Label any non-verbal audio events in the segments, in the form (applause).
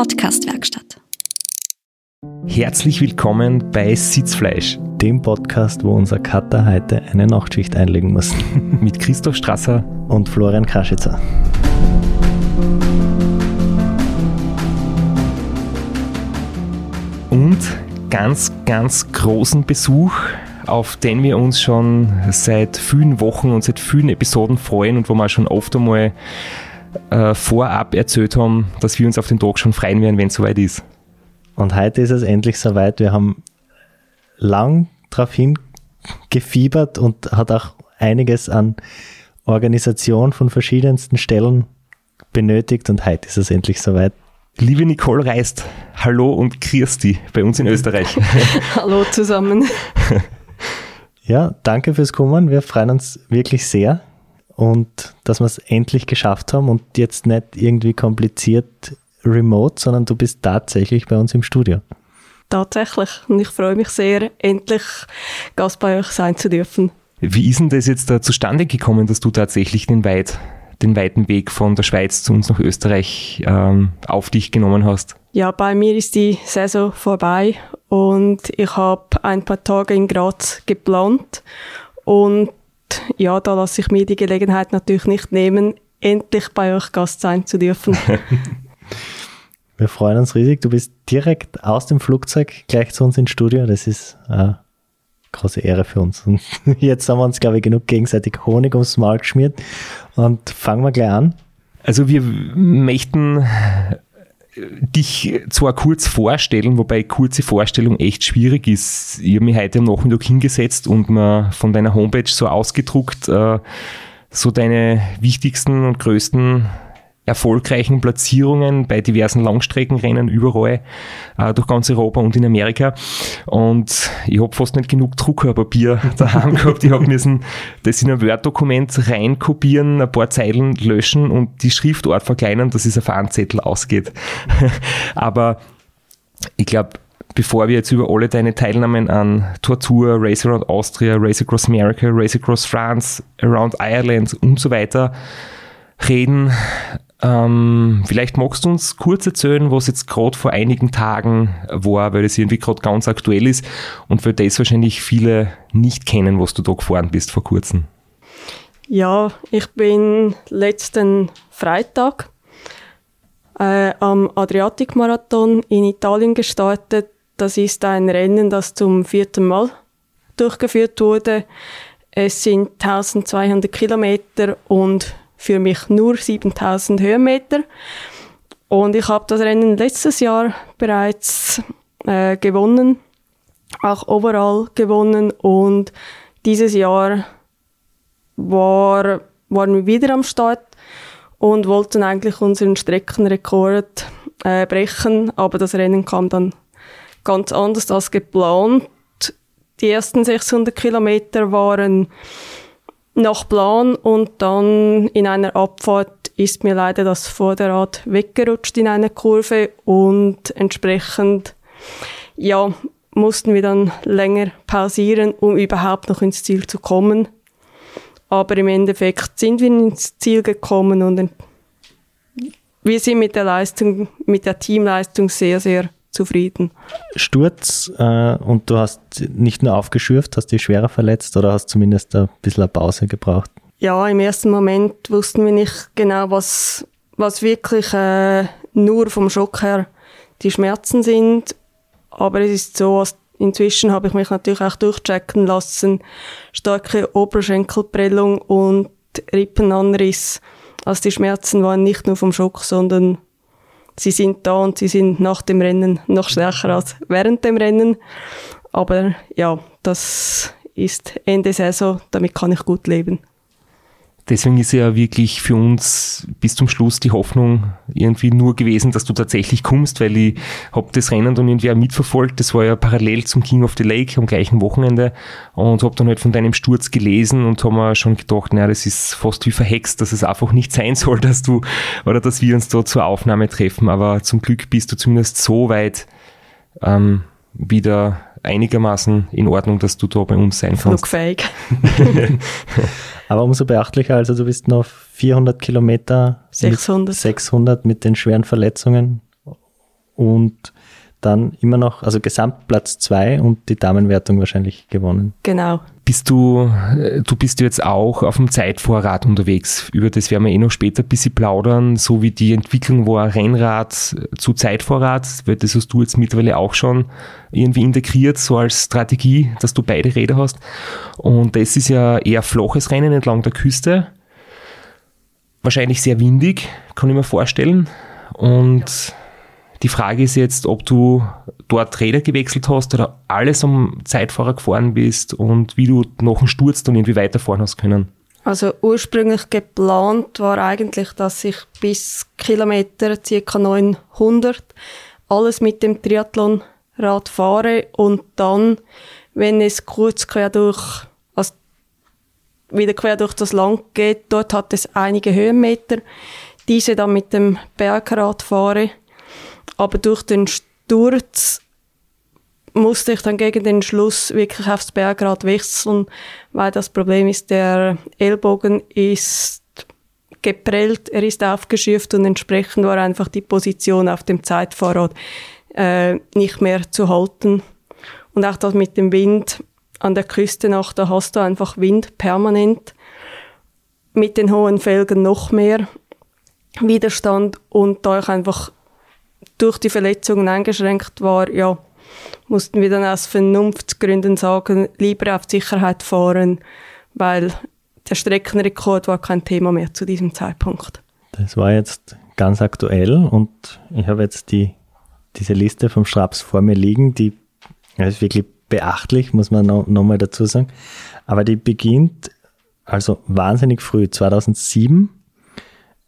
Podcast-Werkstatt. Herzlich willkommen bei Sitzfleisch, dem Podcast, wo unser Cutter heute eine Nachtschicht einlegen muss. (laughs) mit Christoph Strasser und Florian Kaschitzer. Und ganz, ganz großen Besuch, auf den wir uns schon seit vielen Wochen und seit vielen Episoden freuen und wo wir schon oft einmal äh, vorab erzählt haben, dass wir uns auf den Tag schon freuen werden, wenn es soweit ist. Und heute ist es endlich soweit. Wir haben lang darauf hingefiebert und hat auch einiges an Organisation von verschiedensten Stellen benötigt und heute ist es endlich soweit. Liebe Nicole Reist, hallo und Christi bei uns in Österreich. (laughs) (laughs) hallo zusammen. Ja, danke fürs Kommen. Wir freuen uns wirklich sehr und dass wir es endlich geschafft haben und jetzt nicht irgendwie kompliziert remote, sondern du bist tatsächlich bei uns im Studio. Tatsächlich. Und ich freue mich sehr, endlich Gast bei euch sein zu dürfen. Wie ist denn das jetzt da zustande gekommen, dass du tatsächlich den, weit, den weiten Weg von der Schweiz zu uns nach Österreich ähm, auf dich genommen hast? Ja, bei mir ist die Saison vorbei und ich habe ein paar Tage in Graz geplant und ja, da lasse ich mir die Gelegenheit natürlich nicht nehmen, endlich bei euch Gast sein zu dürfen. (laughs) Wir freuen uns riesig. Du bist direkt aus dem Flugzeug gleich zu uns ins Studio. Das ist eine große Ehre für uns. Und (laughs) jetzt haben wir uns, glaube ich, genug gegenseitig Honig ums Maul geschmiert. Und fangen wir gleich an. Also wir möchten dich zwar kurz vorstellen, wobei kurze Vorstellung echt schwierig ist. Ich habe mich heute am Nachmittag hingesetzt und mir von deiner Homepage so ausgedruckt, äh, so deine wichtigsten und größten erfolgreichen Platzierungen bei diversen Langstreckenrennen überall äh, durch ganz Europa und in Amerika. Und ich habe fast nicht genug Druckerpapier (laughs) daheim gehabt. Ich habe müssen das in ein Word-Dokument reinkopieren, ein paar Zeilen löschen und die Schriftart verkleinern, dass es auf einen Zettel ausgeht. (laughs) Aber ich glaube, bevor wir jetzt über alle deine Teilnahmen an Tortur, Race Around Austria, Race Across America, Race Across France, Around Ireland und so weiter reden, ähm, vielleicht magst du uns kurz erzählen, was jetzt gerade vor einigen Tagen war, weil das irgendwie gerade ganz aktuell ist und für das wahrscheinlich viele nicht kennen, was du da gefahren bist vor kurzem. Ja, ich bin letzten Freitag äh, am Adriatic-Marathon in Italien gestartet. Das ist ein Rennen, das zum vierten Mal durchgeführt wurde. Es sind 1200 Kilometer und für mich nur 7000 Höhenmeter. Und ich habe das Rennen letztes Jahr bereits äh, gewonnen, auch overall gewonnen. Und dieses Jahr war, waren wir wieder am Start und wollten eigentlich unseren Streckenrekord äh, brechen, aber das Rennen kam dann ganz anders als geplant. Die ersten 600 Kilometer waren nach Plan und dann in einer Abfahrt ist mir leider das Vorderrad weggerutscht in einer Kurve und entsprechend ja, mussten wir dann länger pausieren, um überhaupt noch ins Ziel zu kommen. Aber im Endeffekt sind wir ins Ziel gekommen und wir sind mit der Leistung, mit der Teamleistung sehr, sehr zufrieden. Sturz äh, und du hast nicht nur aufgeschürft, hast dich schwerer verletzt oder hast zumindest ein bisschen eine Pause gebraucht? Ja, im ersten Moment wussten wir nicht genau, was, was wirklich äh, nur vom Schock her die Schmerzen sind. Aber es ist so, inzwischen habe ich mich natürlich auch durchchecken lassen. Starke Oberschenkelprellung und Rippenanriss. Also die Schmerzen waren nicht nur vom Schock, sondern sie sind da und sie sind nach dem Rennen noch stärker als während dem Rennen. Aber ja, das ist Ende Saison, damit kann ich gut leben. Deswegen ist ja wirklich für uns bis zum Schluss die Hoffnung irgendwie nur gewesen, dass du tatsächlich kommst, weil ich habe das Rennen dann irgendwie auch mitverfolgt. Das war ja parallel zum King of the Lake am gleichen Wochenende und habe dann halt von deinem Sturz gelesen und habe mir schon gedacht, naja, das ist fast wie verhext, dass es einfach nicht sein soll, (laughs) dass du oder dass wir uns da zur Aufnahme treffen. Aber zum Glück bist du zumindest so weit ähm, wieder einigermaßen in Ordnung, dass du da bei uns sein kannst. Flugfähig. (laughs) Aber umso beachtlicher, also du bist noch 400 Kilometer, 600. Mit 600 mit den schweren Verletzungen und dann immer noch, also Gesamtplatz 2 und die Damenwertung wahrscheinlich gewonnen. Genau. Bist du, äh, du bist jetzt auch auf dem Zeitvorrat unterwegs. Über das werden wir eh noch später ein bisschen plaudern, so wie die Entwicklung war Rennrad zu Zeitvorrat, weil das hast du jetzt mittlerweile auch schon irgendwie integriert, so als Strategie, dass du beide Räder hast. Und das ist ja eher flaches Rennen entlang der Küste. Wahrscheinlich sehr windig, kann ich mir vorstellen. Und ja die Frage ist jetzt, ob du dort Räder gewechselt hast oder alles am Zeitfahrer gefahren bist und wie du nach dem Sturz dann irgendwie weiterfahren hast können. Also ursprünglich geplant war eigentlich, dass ich bis Kilometer ca. 900 alles mit dem Triathlonrad fahre und dann, wenn es kurz quer durch, also wieder quer durch das Land geht, dort hat es einige Höhenmeter, diese dann mit dem Bergrad fahre aber durch den Sturz musste ich dann gegen den Schluss wirklich aufs Bergrad wechseln, weil das Problem ist, der Ellbogen ist geprellt, er ist aufgeschürft und entsprechend war einfach die Position auf dem Zeitfahrrad äh, nicht mehr zu halten. Und auch das mit dem Wind an der Küste nach, da hast du einfach Wind permanent. Mit den hohen Felgen noch mehr Widerstand und da ich einfach durch die Verletzungen eingeschränkt war, ja, mussten wir dann aus Vernunftsgründen sagen, lieber auf Sicherheit fahren, weil der Streckenrekord war kein Thema mehr zu diesem Zeitpunkt. Das war jetzt ganz aktuell und ich habe jetzt die, diese Liste vom Straps vor mir liegen, die ist wirklich beachtlich, muss man noch, noch mal dazu sagen. Aber die beginnt also wahnsinnig früh, 2007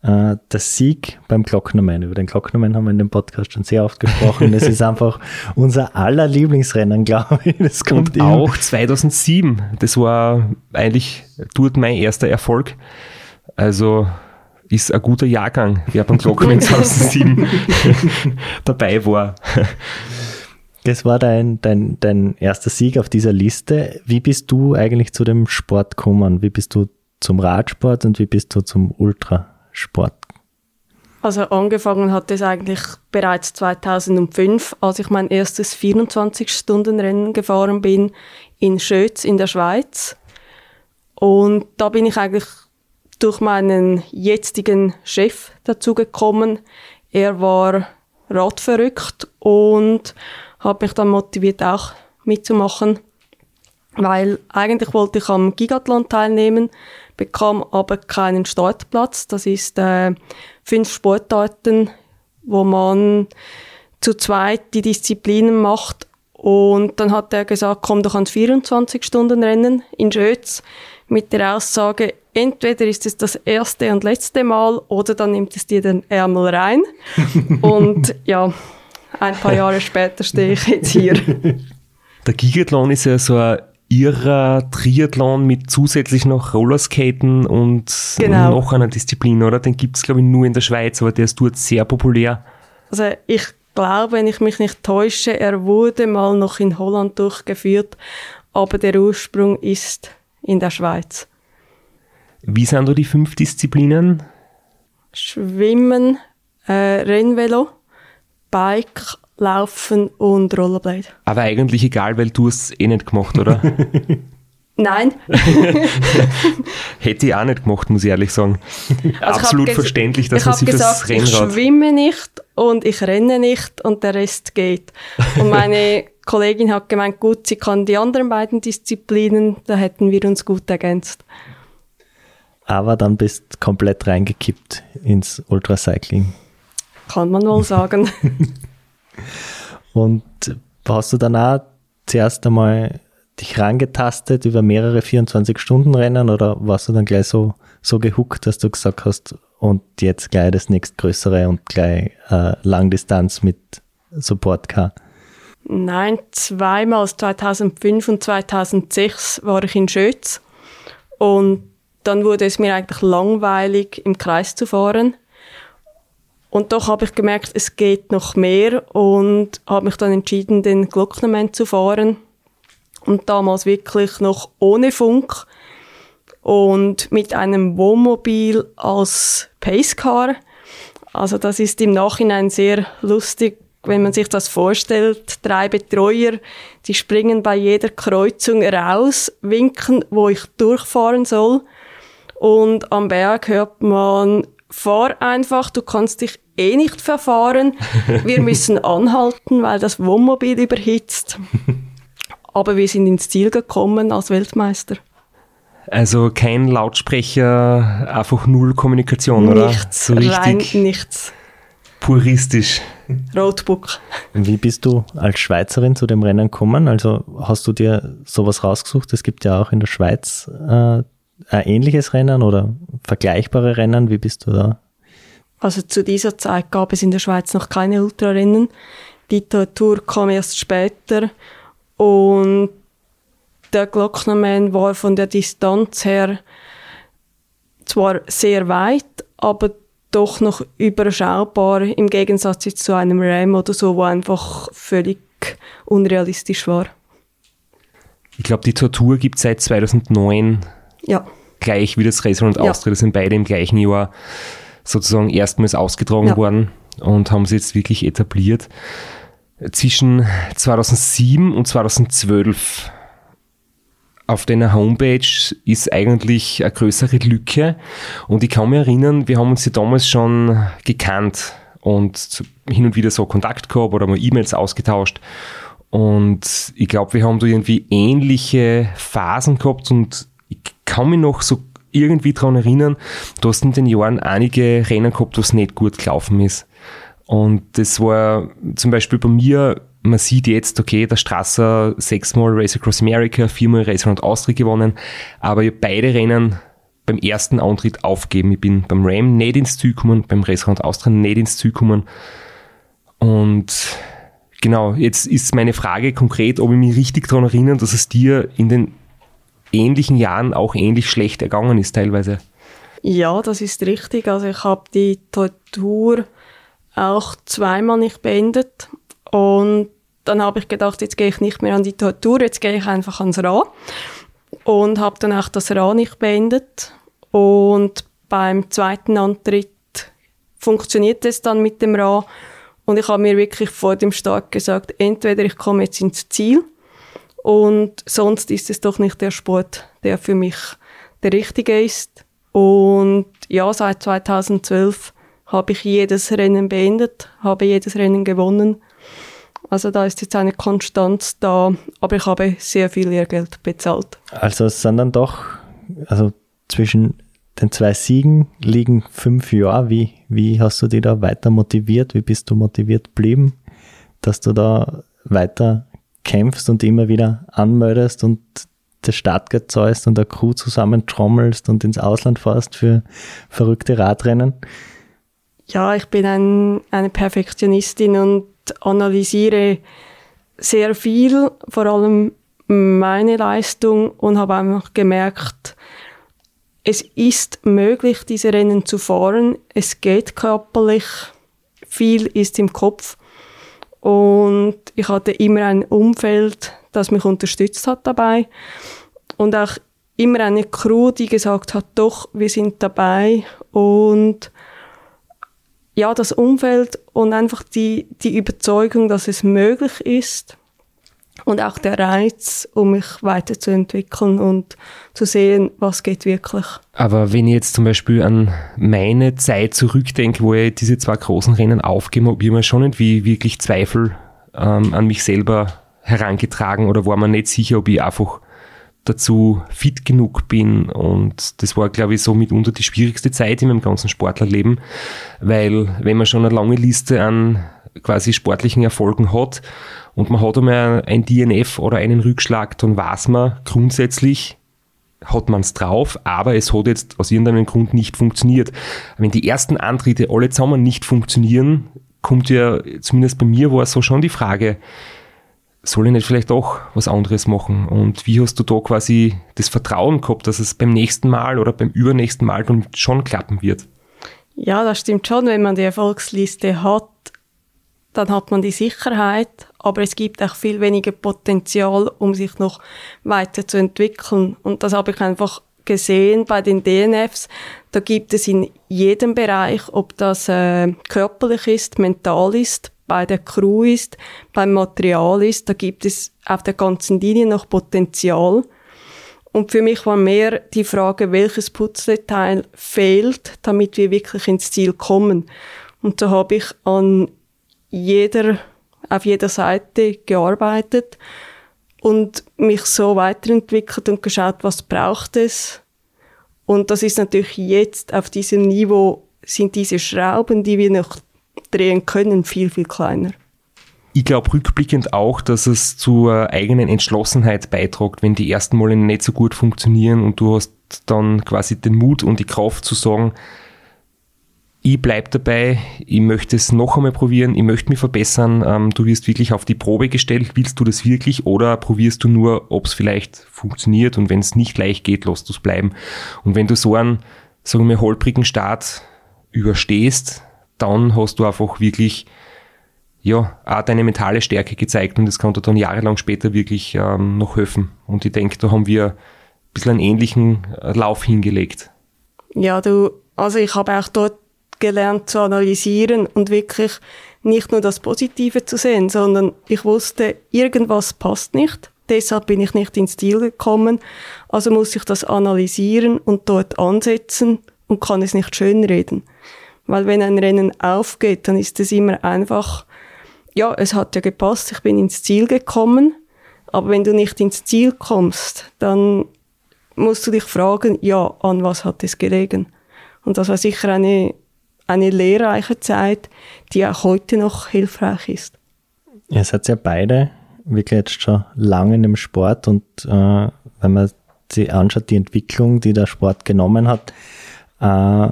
äh, der Sieg beim Glocknermann. Über den Glocknermann haben wir in dem Podcast schon sehr oft gesprochen. Es ist einfach unser aller Lieblingsrennen, glaube ich. Das kommt Und auch 2007. Das war eigentlich dort mein erster Erfolg. Also ist ein guter Jahrgang, wer beim Glocknermann (laughs) 2007 (laughs) dabei war. Das war dein, dein, dein erster Sieg auf dieser Liste. Wie bist du eigentlich zu dem Sport gekommen? Wie bist du zum Radsport und wie bist du zum Ultra? Sport? Also angefangen hat es eigentlich bereits 2005, als ich mein erstes 24-Stunden-Rennen gefahren bin in Schötz in der Schweiz. Und da bin ich eigentlich durch meinen jetzigen Chef dazu gekommen. Er war radverrückt und hat mich dann motiviert auch mitzumachen, weil eigentlich wollte ich am Gigathlon teilnehmen, bekam aber keinen Startplatz. Das ist äh, fünf Sportarten, wo man zu zweit die Disziplinen macht. Und dann hat er gesagt, komm doch ans 24-Stunden-Rennen in Schötz mit der Aussage, entweder ist es das erste und letzte Mal oder dann nimmt es dir den Ärmel rein. (laughs) und ja, ein paar Jahre später stehe ich jetzt hier. Der Gigathlon ist ja so ein ihrer Triathlon mit zusätzlich noch Rollerskaten und genau. noch einer Disziplin, oder? Den gibt es, glaube ich, nur in der Schweiz, aber der ist dort sehr populär. Also ich glaube, wenn ich mich nicht täusche, er wurde mal noch in Holland durchgeführt, aber der Ursprung ist in der Schweiz. Wie sind da die fünf Disziplinen? Schwimmen, äh, Rennvelo, Bike, Laufen und Rollerblade. Aber eigentlich egal, weil du es eh nicht gemacht, oder? (laughs) Nein. (laughs) Hätte ich auch nicht gemacht, muss ich ehrlich sagen. Also Absolut verständlich, dass man sich gesagt, das Rennrad... Ich schwimme nicht und ich renne nicht und der Rest geht. Und meine (laughs) Kollegin hat gemeint, gut, sie kann die anderen beiden Disziplinen, da hätten wir uns gut ergänzt. Aber dann bist du komplett reingekippt ins Ultracycling. Kann man wohl sagen. Und hast du dann auch zuerst einmal dich rangetastet über mehrere 24-Stunden-Rennen oder warst du dann gleich so, so gehuckt, dass du gesagt hast, und jetzt gleich das nächstgrößere und gleich äh, Langdistanz mit Support-Car? Nein, zweimal, 2005 und 2006 war ich in Schötz und dann wurde es mir eigentlich langweilig, im Kreis zu fahren. Und doch habe ich gemerkt, es geht noch mehr und habe mich dann entschieden, den Glocknermann zu fahren. Und damals wirklich noch ohne Funk und mit einem Wohnmobil als Pacecar. Also das ist im Nachhinein sehr lustig wenn man sich das vorstellt, drei Betreuer, die springen bei jeder Kreuzung raus, winken, wo ich durchfahren soll. Und am Berg hört man, fahr einfach, du kannst dich eh nicht verfahren. Wir (laughs) müssen anhalten, weil das Wohnmobil überhitzt. Aber wir sind ins Ziel gekommen als Weltmeister. Also kein Lautsprecher, einfach null Kommunikation, nichts, oder? Nichts, so rein nichts. Puristisch. Roadbook. Wie bist du als Schweizerin zu dem Rennen gekommen? Also hast du dir sowas rausgesucht? Es gibt ja auch in der Schweiz äh, ein ähnliches Rennen oder vergleichbare Rennen. Wie bist du da? Also zu dieser Zeit gab es in der Schweiz noch keine Ultrarennen. Die Tour kam erst später und der Glocknermann war von der Distanz her zwar sehr weit, aber doch noch überschaubar im Gegensatz zu einem Ram oder so, wo einfach völlig unrealistisch war. Ich glaube, die Tortur gibt es seit 2009 ja. gleich wie das Racer und ja. Austria. Das sind beide im gleichen Jahr sozusagen erstmals ausgetragen ja. worden und haben sie jetzt wirklich etabliert. Zwischen 2007 und 2012 auf deiner Homepage ist eigentlich eine größere Lücke. Und ich kann mich erinnern, wir haben uns ja damals schon gekannt und hin und wieder so Kontakt gehabt oder mal E-Mails ausgetauscht. Und ich glaube, wir haben da irgendwie ähnliche Phasen gehabt und ich kann mich noch so irgendwie daran erinnern, du hast in den Jahren einige Rennen gehabt, wo es nicht gut gelaufen ist. Und das war zum Beispiel bei mir man sieht jetzt, okay, der Strasser sechsmal Race Across America, viermal Race Around Austria gewonnen, aber ich habe beide Rennen beim ersten Antritt aufgeben. Ich bin beim Ram nicht ins Ziel gekommen, beim Race Around Austria nicht ins Ziel gekommen. Und genau, jetzt ist meine Frage konkret, ob ich mich richtig daran erinnere, dass es dir in den ähnlichen Jahren auch ähnlich schlecht ergangen ist teilweise. Ja, das ist richtig. Also ich habe die Tortur auch zweimal nicht beendet und dann habe ich gedacht, jetzt gehe ich nicht mehr an die Tortur, jetzt gehe ich einfach ans Ra. Und habe dann auch das Ra nicht beendet. Und beim zweiten Antritt funktioniert es dann mit dem Ra. Und ich habe mir wirklich vor dem Start gesagt, entweder ich komme jetzt ins Ziel und sonst ist es doch nicht der Sport, der für mich der richtige ist. Und ja, seit 2012 habe ich jedes Rennen beendet, habe jedes Rennen gewonnen also da ist jetzt eine Konstanz da, aber ich habe sehr viel Lehrgeld bezahlt. Also es sind dann doch, also zwischen den zwei Siegen liegen fünf Jahre. Wie, wie hast du dich da weiter motiviert? Wie bist du motiviert geblieben, dass du da weiter kämpfst und immer wieder anmeldest und das Startgeld zahlst und der Crew zusammen trommelst und ins Ausland fährst für verrückte Radrennen? Ja, ich bin ein, eine Perfektionistin und analysiere sehr viel, vor allem meine Leistung und habe einfach gemerkt, es ist möglich, diese Rennen zu fahren. Es geht körperlich. Viel ist im Kopf. Und ich hatte immer ein Umfeld, das mich unterstützt hat dabei. Und auch immer eine Crew, die gesagt hat, doch, wir sind dabei. Und ja, das Umfeld und einfach die, die Überzeugung, dass es möglich ist und auch der Reiz, um mich weiterzuentwickeln und zu sehen, was geht wirklich. Aber wenn ich jetzt zum Beispiel an meine Zeit zurückdenke, wo ich diese zwei großen Rennen aufgeben habe, habe ich mir schon irgendwie wirklich Zweifel ähm, an mich selber herangetragen oder war mir nicht sicher, ob ich einfach dazu fit genug bin. Und das war, glaube ich, so mitunter die schwierigste Zeit in meinem ganzen Sportlerleben, weil wenn man schon eine lange Liste an quasi sportlichen Erfolgen hat und man hat einmal ein DNF oder einen Rückschlag, dann weiß man grundsätzlich, hat man es drauf, aber es hat jetzt aus irgendeinem Grund nicht funktioniert. Wenn die ersten Antritte alle zusammen nicht funktionieren, kommt ja, zumindest bei mir war es so schon die Frage, soll ich nicht vielleicht auch was anderes machen? Und wie hast du da quasi das Vertrauen gehabt, dass es beim nächsten Mal oder beim übernächsten Mal dann schon klappen wird? Ja, das stimmt schon. Wenn man die Erfolgsliste hat, dann hat man die Sicherheit, aber es gibt auch viel weniger Potenzial, um sich noch weiterzuentwickeln. Und das habe ich einfach gesehen bei den DNFs. Da gibt es in jedem Bereich, ob das äh, körperlich ist, mental ist, bei der Crew ist, beim Material ist. Da gibt es auf der ganzen Linie noch Potenzial. Und für mich war mehr die Frage, welches Putzdetail fehlt, damit wir wirklich ins Ziel kommen. Und so habe ich an jeder, auf jeder Seite gearbeitet und mich so weiterentwickelt und geschaut, was braucht es. Und das ist natürlich jetzt auf diesem Niveau sind diese Schrauben, die wir noch drehen können, viel, viel kleiner. Ich glaube rückblickend auch, dass es zur eigenen Entschlossenheit beiträgt, wenn die ersten Male nicht so gut funktionieren und du hast dann quasi den Mut und die Kraft zu sagen, ich bleibe dabei, ich möchte es noch einmal probieren, ich möchte mich verbessern, ähm, du wirst wirklich auf die Probe gestellt, willst du das wirklich oder probierst du nur, ob es vielleicht funktioniert und wenn es nicht gleich geht, lässt du es bleiben. Und wenn du so einen, sagen wir, holprigen Start überstehst, dann hast du einfach wirklich ja, auch deine mentale Stärke gezeigt und das kann dir dann jahrelang später wirklich ähm, noch helfen. Und ich denke, da haben wir ein bisschen einen ähnlichen äh, Lauf hingelegt. Ja, du, also ich habe auch dort gelernt zu analysieren und wirklich nicht nur das Positive zu sehen, sondern ich wusste, irgendwas passt nicht. Deshalb bin ich nicht ins Ziel gekommen. Also muss ich das analysieren und dort ansetzen und kann es nicht schönreden. Weil wenn ein Rennen aufgeht, dann ist es immer einfach, ja, es hat ja gepasst, ich bin ins Ziel gekommen. Aber wenn du nicht ins Ziel kommst, dann musst du dich fragen, ja, an was hat es gelegen? Und das war sicher eine eine lehrreiche Zeit, die auch heute noch hilfreich ist. Ihr seid ja beide wirklich jetzt schon lange dem Sport und äh, wenn man sich anschaut, die Entwicklung, die der Sport genommen hat, äh,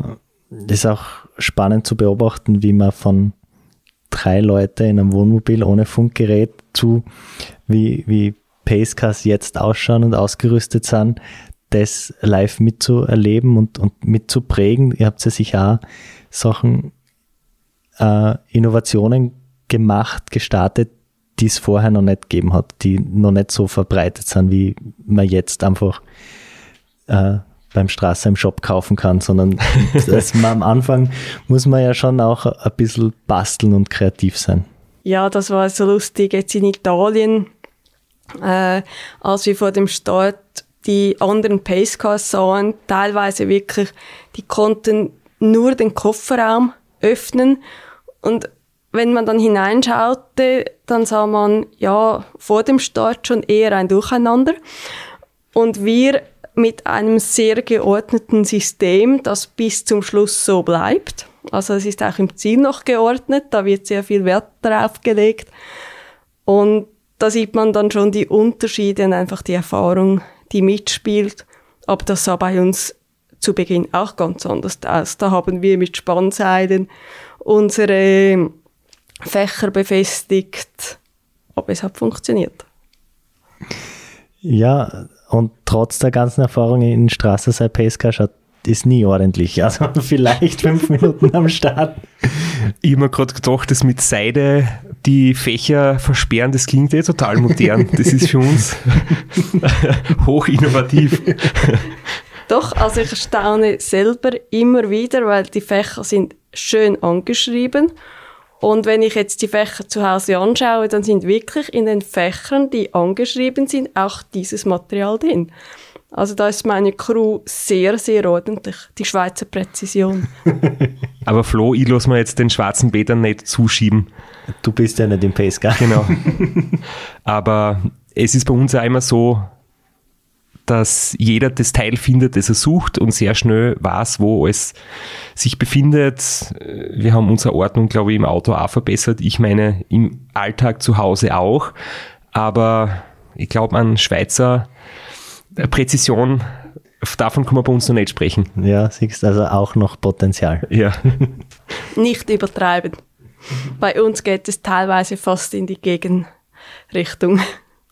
ist auch spannend zu beobachten, wie man von drei Leute in einem Wohnmobil ohne Funkgerät zu wie, wie Pacecars jetzt ausschauen und ausgerüstet sind, das live mitzuerleben und, und mitzuprägen. Ihr habt ja sicher auch Sachen, äh, Innovationen gemacht, gestartet, die es vorher noch nicht gegeben hat, die noch nicht so verbreitet sind, wie man jetzt einfach äh, beim Straße im Shop kaufen kann, sondern (laughs) das, am Anfang muss man ja schon auch ein bisschen basteln und kreativ sein. Ja, das war so lustig. Jetzt in Italien, äh, als wir vor dem Start die anderen Pacecars sahen, teilweise wirklich, die konnten nur den Kofferraum öffnen. Und wenn man dann hineinschaute, dann sah man ja vor dem Start schon eher ein Durcheinander. Und wir mit einem sehr geordneten System, das bis zum Schluss so bleibt. Also es ist auch im Ziel noch geordnet, da wird sehr viel Wert darauf gelegt. Und da sieht man dann schon die Unterschiede und einfach die Erfahrung, die mitspielt. Aber das sah bei uns zu Beginn auch ganz anders aus. Da haben wir mit Spannseilen unsere Fächer befestigt, aber es hat funktioniert. Ja, und trotz der ganzen Erfahrung in Straße Pesca ist nie ordentlich. Also (laughs) vielleicht fünf Minuten am Start. Ich habe mir gerade gedacht, das mit Seide die Fächer versperren, das klingt eh total modern. Das ist für uns (laughs) hoch innovativ. Doch, also ich staune selber immer wieder, weil die Fächer sind schön angeschrieben. Und wenn ich jetzt die Fächer zu Hause anschaue, dann sind wirklich in den Fächern, die angeschrieben sind, auch dieses Material drin. Also da ist meine Crew sehr, sehr ordentlich. Die Schweizer Präzision. (laughs) Aber Flo, ich lasse mir jetzt den schwarzen Bädern nicht zuschieben. Du bist ja nicht im Pace, gell? Genau. (laughs) Aber es ist bei uns ja immer so, dass jeder das Teil findet, das er sucht und sehr schnell weiß, wo es sich befindet. Wir haben unsere Ordnung, glaube ich, im Auto auch verbessert. Ich meine, im Alltag zu Hause auch. Aber ich glaube, an Schweizer Präzision, davon kann man bei uns noch nicht sprechen. Ja, siehst also auch noch Potenzial. Ja. (laughs) nicht übertreiben. Bei uns geht es teilweise fast in die Gegenrichtung.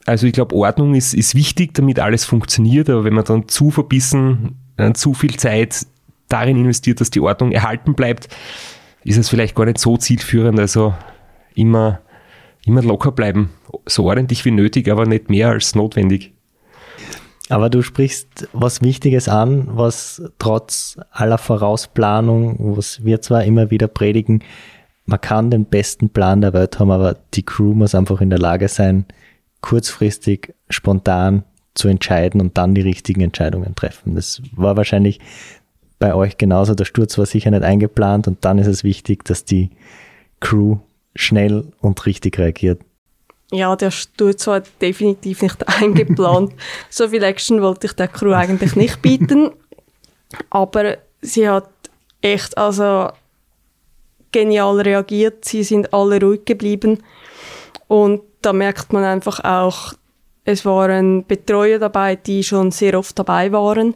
Also ich glaube, Ordnung ist, ist wichtig, damit alles funktioniert, aber wenn man dann zu verbissen, äh, zu viel Zeit darin investiert, dass die Ordnung erhalten bleibt, ist es vielleicht gar nicht so zielführend. Also immer, immer locker bleiben, so ordentlich wie nötig, aber nicht mehr als notwendig. Aber du sprichst was Wichtiges an, was trotz aller Vorausplanung, was wir zwar immer wieder predigen, man kann den besten Plan der Welt haben, aber die Crew muss einfach in der Lage sein, kurzfristig, spontan zu entscheiden und dann die richtigen Entscheidungen treffen. Das war wahrscheinlich bei euch genauso. Der Sturz war sicher nicht eingeplant und dann ist es wichtig, dass die Crew schnell und richtig reagiert. Ja, der Sturz war definitiv nicht (laughs) eingeplant. so viel Action wollte ich der Crew eigentlich nicht bieten. Aber sie hat echt, also genial reagiert. Sie sind alle ruhig geblieben. Und da merkt man einfach auch, es waren Betreuer dabei, die schon sehr oft dabei waren.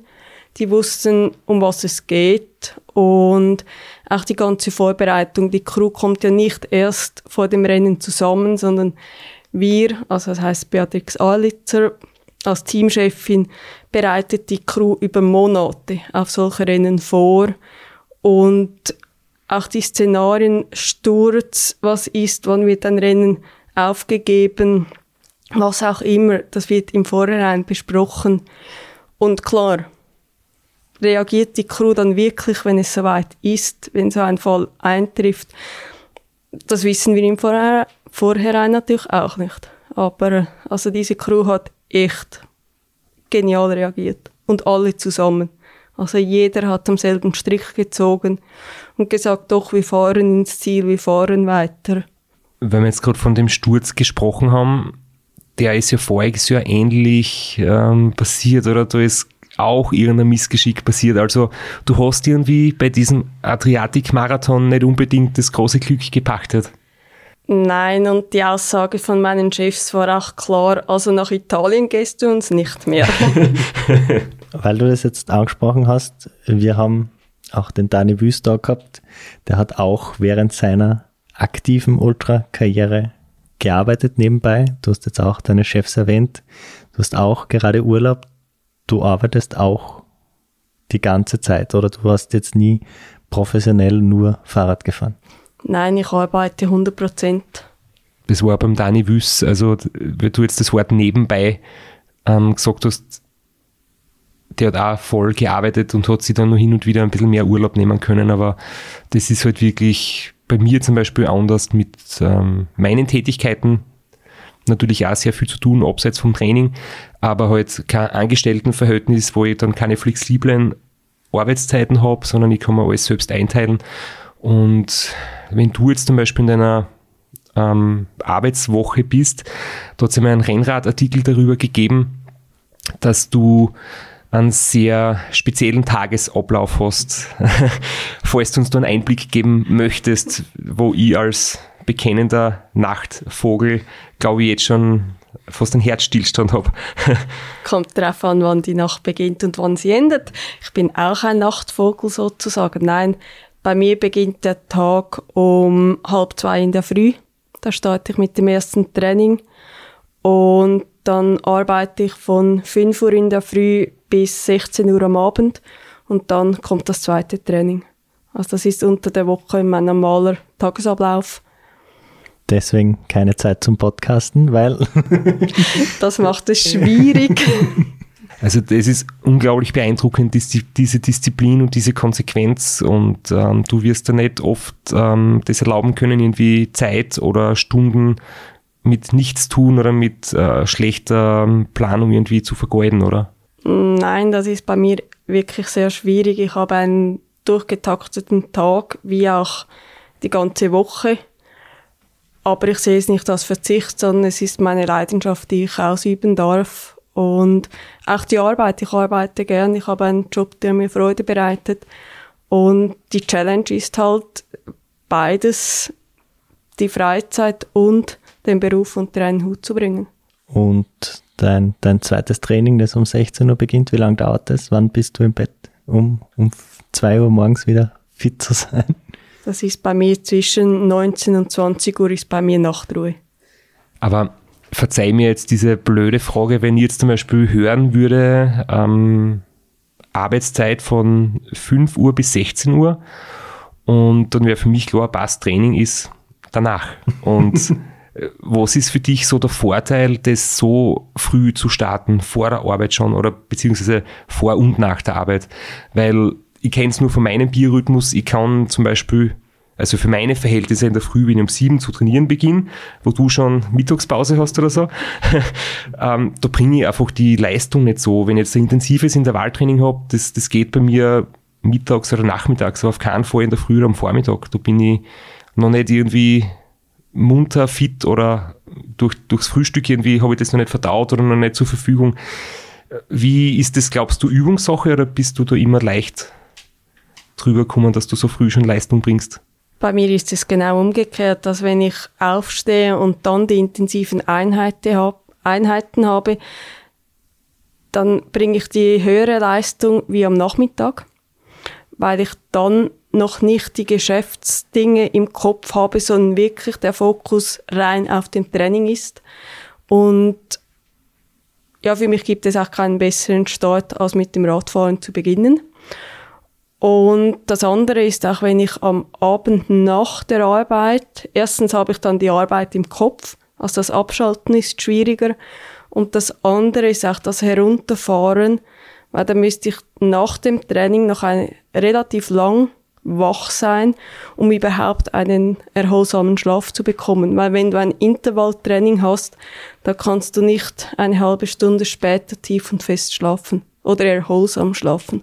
Die wussten, um was es geht. Und auch die ganze Vorbereitung. Die Crew kommt ja nicht erst vor dem Rennen zusammen, sondern wir, also das heißt Beatrix Alitzer als Teamchefin, bereitet die Crew über Monate auf solche Rennen vor und auch die Szenarien Sturz, was ist, wann wird ein Rennen aufgegeben, was auch immer, das wird im Vorhinein besprochen. Und klar, reagiert die Crew dann wirklich, wenn es soweit ist, wenn so ein Fall eintrifft? Das wissen wir im Vorhinein, Vorhinein natürlich auch nicht. Aber also diese Crew hat echt genial reagiert. Und alle zusammen. Also jeder hat am selben Strick gezogen und gesagt, doch, wir fahren ins Ziel, wir fahren weiter. Wenn wir jetzt gerade von dem Sturz gesprochen haben, der ist ja voriges Jahr ähnlich ähm, passiert oder da ist auch irgendein Missgeschick passiert. Also du hast irgendwie bei diesem Adriatik-Marathon nicht unbedingt das große Glück gepachtet. Nein, und die Aussage von meinen Chefs war auch klar, also nach Italien gehst du uns nicht mehr. (laughs) Weil du das jetzt angesprochen hast, wir haben auch den Dani Wüst da gehabt, der hat auch während seiner aktiven Ultra-Karriere gearbeitet nebenbei. Du hast jetzt auch deine Chefs erwähnt. Du hast auch gerade Urlaub. Du arbeitest auch die ganze Zeit oder du hast jetzt nie professionell nur Fahrrad gefahren? Nein, ich arbeite 100 Prozent. Das war beim Dani Wüss, also wie du jetzt das Wort nebenbei ähm, gesagt hast, der hat auch voll gearbeitet und hat sich dann noch hin und wieder ein bisschen mehr Urlaub nehmen können, aber das ist halt wirklich bei mir zum Beispiel anders mit ähm, meinen Tätigkeiten. Natürlich auch sehr viel zu tun, abseits vom Training, aber halt kein Angestelltenverhältnis, wo ich dann keine flexiblen Arbeitszeiten habe, sondern ich kann mir alles selbst einteilen. Und wenn du jetzt zum Beispiel in deiner ähm, Arbeitswoche bist, da hat es mir einen Rennradartikel darüber gegeben, dass du einen sehr speziellen Tagesablauf hast. (laughs) Falls du uns da einen Einblick geben möchtest, wo ich als bekennender Nachtvogel, glaube ich, jetzt schon fast einen Herzstillstand habe. (laughs) Kommt darauf an, wann die Nacht beginnt und wann sie endet. Ich bin auch ein Nachtvogel sozusagen. Nein, bei mir beginnt der Tag um halb zwei in der Früh. Da starte ich mit dem ersten Training. Und dann arbeite ich von 5 Uhr in der Früh bis 16 Uhr am Abend. Und dann kommt das zweite Training. Also das ist unter der Woche mein normaler Tagesablauf. Deswegen keine Zeit zum Podcasten, weil... das macht es schwierig. (laughs) Also das ist unglaublich beeindruckend, diese Disziplin und diese Konsequenz und ähm, du wirst da nicht oft ähm, das erlauben können, irgendwie Zeit oder Stunden mit nichts tun oder mit äh, schlechter ähm, Planung irgendwie zu vergeuden, oder? Nein, das ist bei mir wirklich sehr schwierig. Ich habe einen durchgetakteten Tag, wie auch die ganze Woche. Aber ich sehe es nicht als Verzicht, sondern es ist meine Leidenschaft, die ich ausüben darf. Und auch die Arbeit, ich arbeite gern, ich habe einen Job, der mir Freude bereitet. Und die Challenge ist halt beides, die Freizeit und den Beruf unter einen Hut zu bringen. Und dein, dein zweites Training, das um 16 Uhr beginnt, wie lange dauert das? Wann bist du im Bett, um um 2 Uhr morgens wieder fit zu sein? Das ist bei mir zwischen 19 und 20 Uhr ist bei mir Nachtruhe. Aber verzeih mir jetzt diese blöde Frage, wenn ich jetzt zum Beispiel hören würde, ähm, Arbeitszeit von 5 Uhr bis 16 Uhr und dann wäre für mich klar, Passtraining ist danach. Und (laughs) äh, was ist für dich so der Vorteil, das so früh zu starten, vor der Arbeit schon oder beziehungsweise vor und nach der Arbeit? Weil ich kenne es nur von meinem Biorhythmus, ich kann zum Beispiel also für meine Verhältnisse in der Früh, wenn ich um sieben zu trainieren beginne, wo du schon Mittagspause hast oder so, (laughs) ähm, da bringe ich einfach die Leistung nicht so. Wenn ich jetzt ein intensives Intervalltraining habe, das, das geht bei mir mittags oder nachmittags, aber auf keinen Fall in der Früh oder am Vormittag. Da bin ich noch nicht irgendwie munter, fit oder durch, durchs Frühstück irgendwie habe ich das noch nicht verdaut oder noch nicht zur Verfügung. Wie ist das, glaubst du, Übungssache oder bist du da immer leicht drüber gekommen, dass du so früh schon Leistung bringst? Bei mir ist es genau umgekehrt, dass wenn ich aufstehe und dann die intensiven Einheiten, hab, Einheiten habe, dann bringe ich die höhere Leistung wie am Nachmittag, weil ich dann noch nicht die Geschäftsdinge im Kopf habe, sondern wirklich der Fokus rein auf dem Training ist. Und ja, für mich gibt es auch keinen besseren Start, als mit dem Radfahren zu beginnen. Und das andere ist auch, wenn ich am Abend nach der Arbeit, erstens habe ich dann die Arbeit im Kopf, also das Abschalten ist schwieriger. Und das andere ist auch das Herunterfahren, weil dann müsste ich nach dem Training noch ein, relativ lang wach sein, um überhaupt einen erholsamen Schlaf zu bekommen. Weil wenn du ein Intervalltraining hast, da kannst du nicht eine halbe Stunde später tief und fest schlafen oder erholsam schlafen.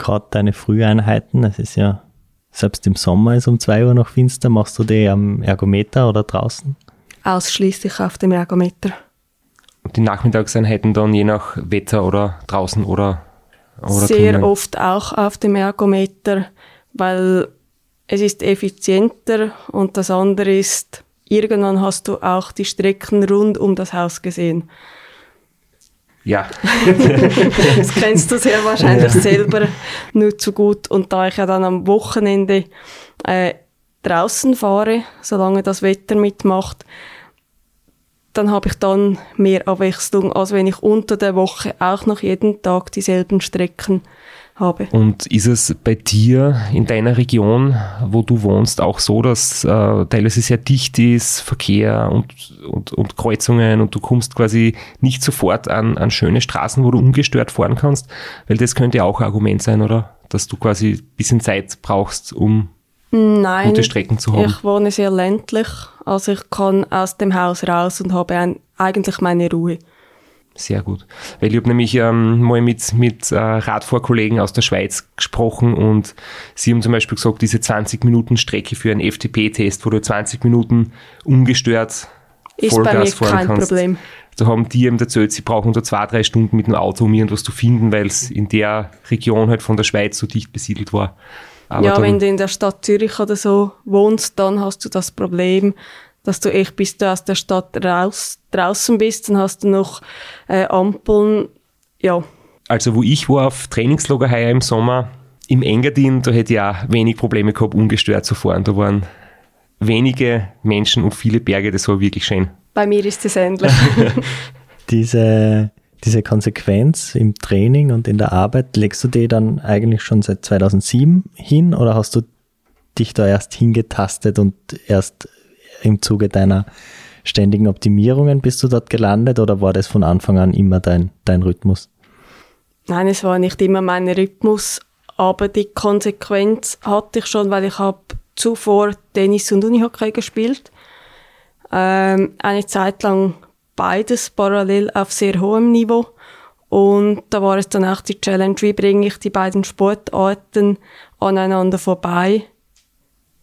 Gerade deine Früheinheiten, es ist ja, selbst im Sommer ist um zwei Uhr noch finster, machst du die am Ergometer oder draußen? Ausschließlich auf dem Ergometer. Und die Nachmittagseinheiten dann je nach Wetter oder draußen oder, oder Sehr drinnen? oft auch auf dem Ergometer weil es ist effizienter und das andere ist, irgendwann hast du auch die Strecken rund um das Haus gesehen. Ja. (laughs) das kennst du sehr wahrscheinlich ja. selber nur zu gut. Und da ich ja dann am Wochenende äh, draußen fahre, solange das Wetter mitmacht, dann habe ich dann mehr Abwechslung, als wenn ich unter der Woche auch noch jeden Tag dieselben Strecken habe. Und ist es bei dir in deiner Region, wo du wohnst, auch so, dass äh, teilweise sehr dicht ist, Verkehr und, und, und Kreuzungen und du kommst quasi nicht sofort an, an schöne Straßen, wo du ungestört fahren kannst? Weil das könnte ja auch ein Argument sein, oder? Dass du quasi ein bisschen Zeit brauchst, um Nein, gute Strecken zu haben. Ich wohne sehr ländlich, also ich kann aus dem Haus raus und habe ein, eigentlich meine Ruhe. Sehr gut. Weil ich habe nämlich ähm, mal mit, mit äh, Radfahrkollegen aus der Schweiz gesprochen und sie haben zum Beispiel gesagt, diese 20 Minuten Strecke für einen FTP-Test, wo du 20 Minuten ungestört ist Vollgas fahren kein kannst. Problem. Da haben die eben erzählt, sie brauchen da zwei, drei Stunden mit dem Auto, um irgendwas zu finden, weil es in der Region halt von der Schweiz so dicht besiedelt war. Aber ja, wenn du in der Stadt Zürich oder so wohnst, dann hast du das Problem, dass du echt bis du aus der Stadt raus, draußen bist, dann hast du noch äh, Ampeln, ja. Also wo ich war auf Trainingslager heuer im Sommer, im Engadin, da hätte ich auch wenig Probleme gehabt, ungestört zu fahren. Da waren wenige Menschen und viele Berge, das war wirklich schön. Bei mir ist es ähnlich. (laughs) diese, diese Konsequenz im Training und in der Arbeit, legst du die dann eigentlich schon seit 2007 hin oder hast du dich da erst hingetastet und erst im Zuge deiner ständigen Optimierungen bist du dort gelandet oder war das von Anfang an immer dein, dein Rhythmus? Nein, es war nicht immer mein Rhythmus, aber die Konsequenz hatte ich schon, weil ich habe zuvor Tennis und Unihockey gespielt. Ähm, eine Zeit lang beides parallel auf sehr hohem Niveau. Und da war es dann auch die Challenge, wie bringe ich die beiden Sportarten aneinander vorbei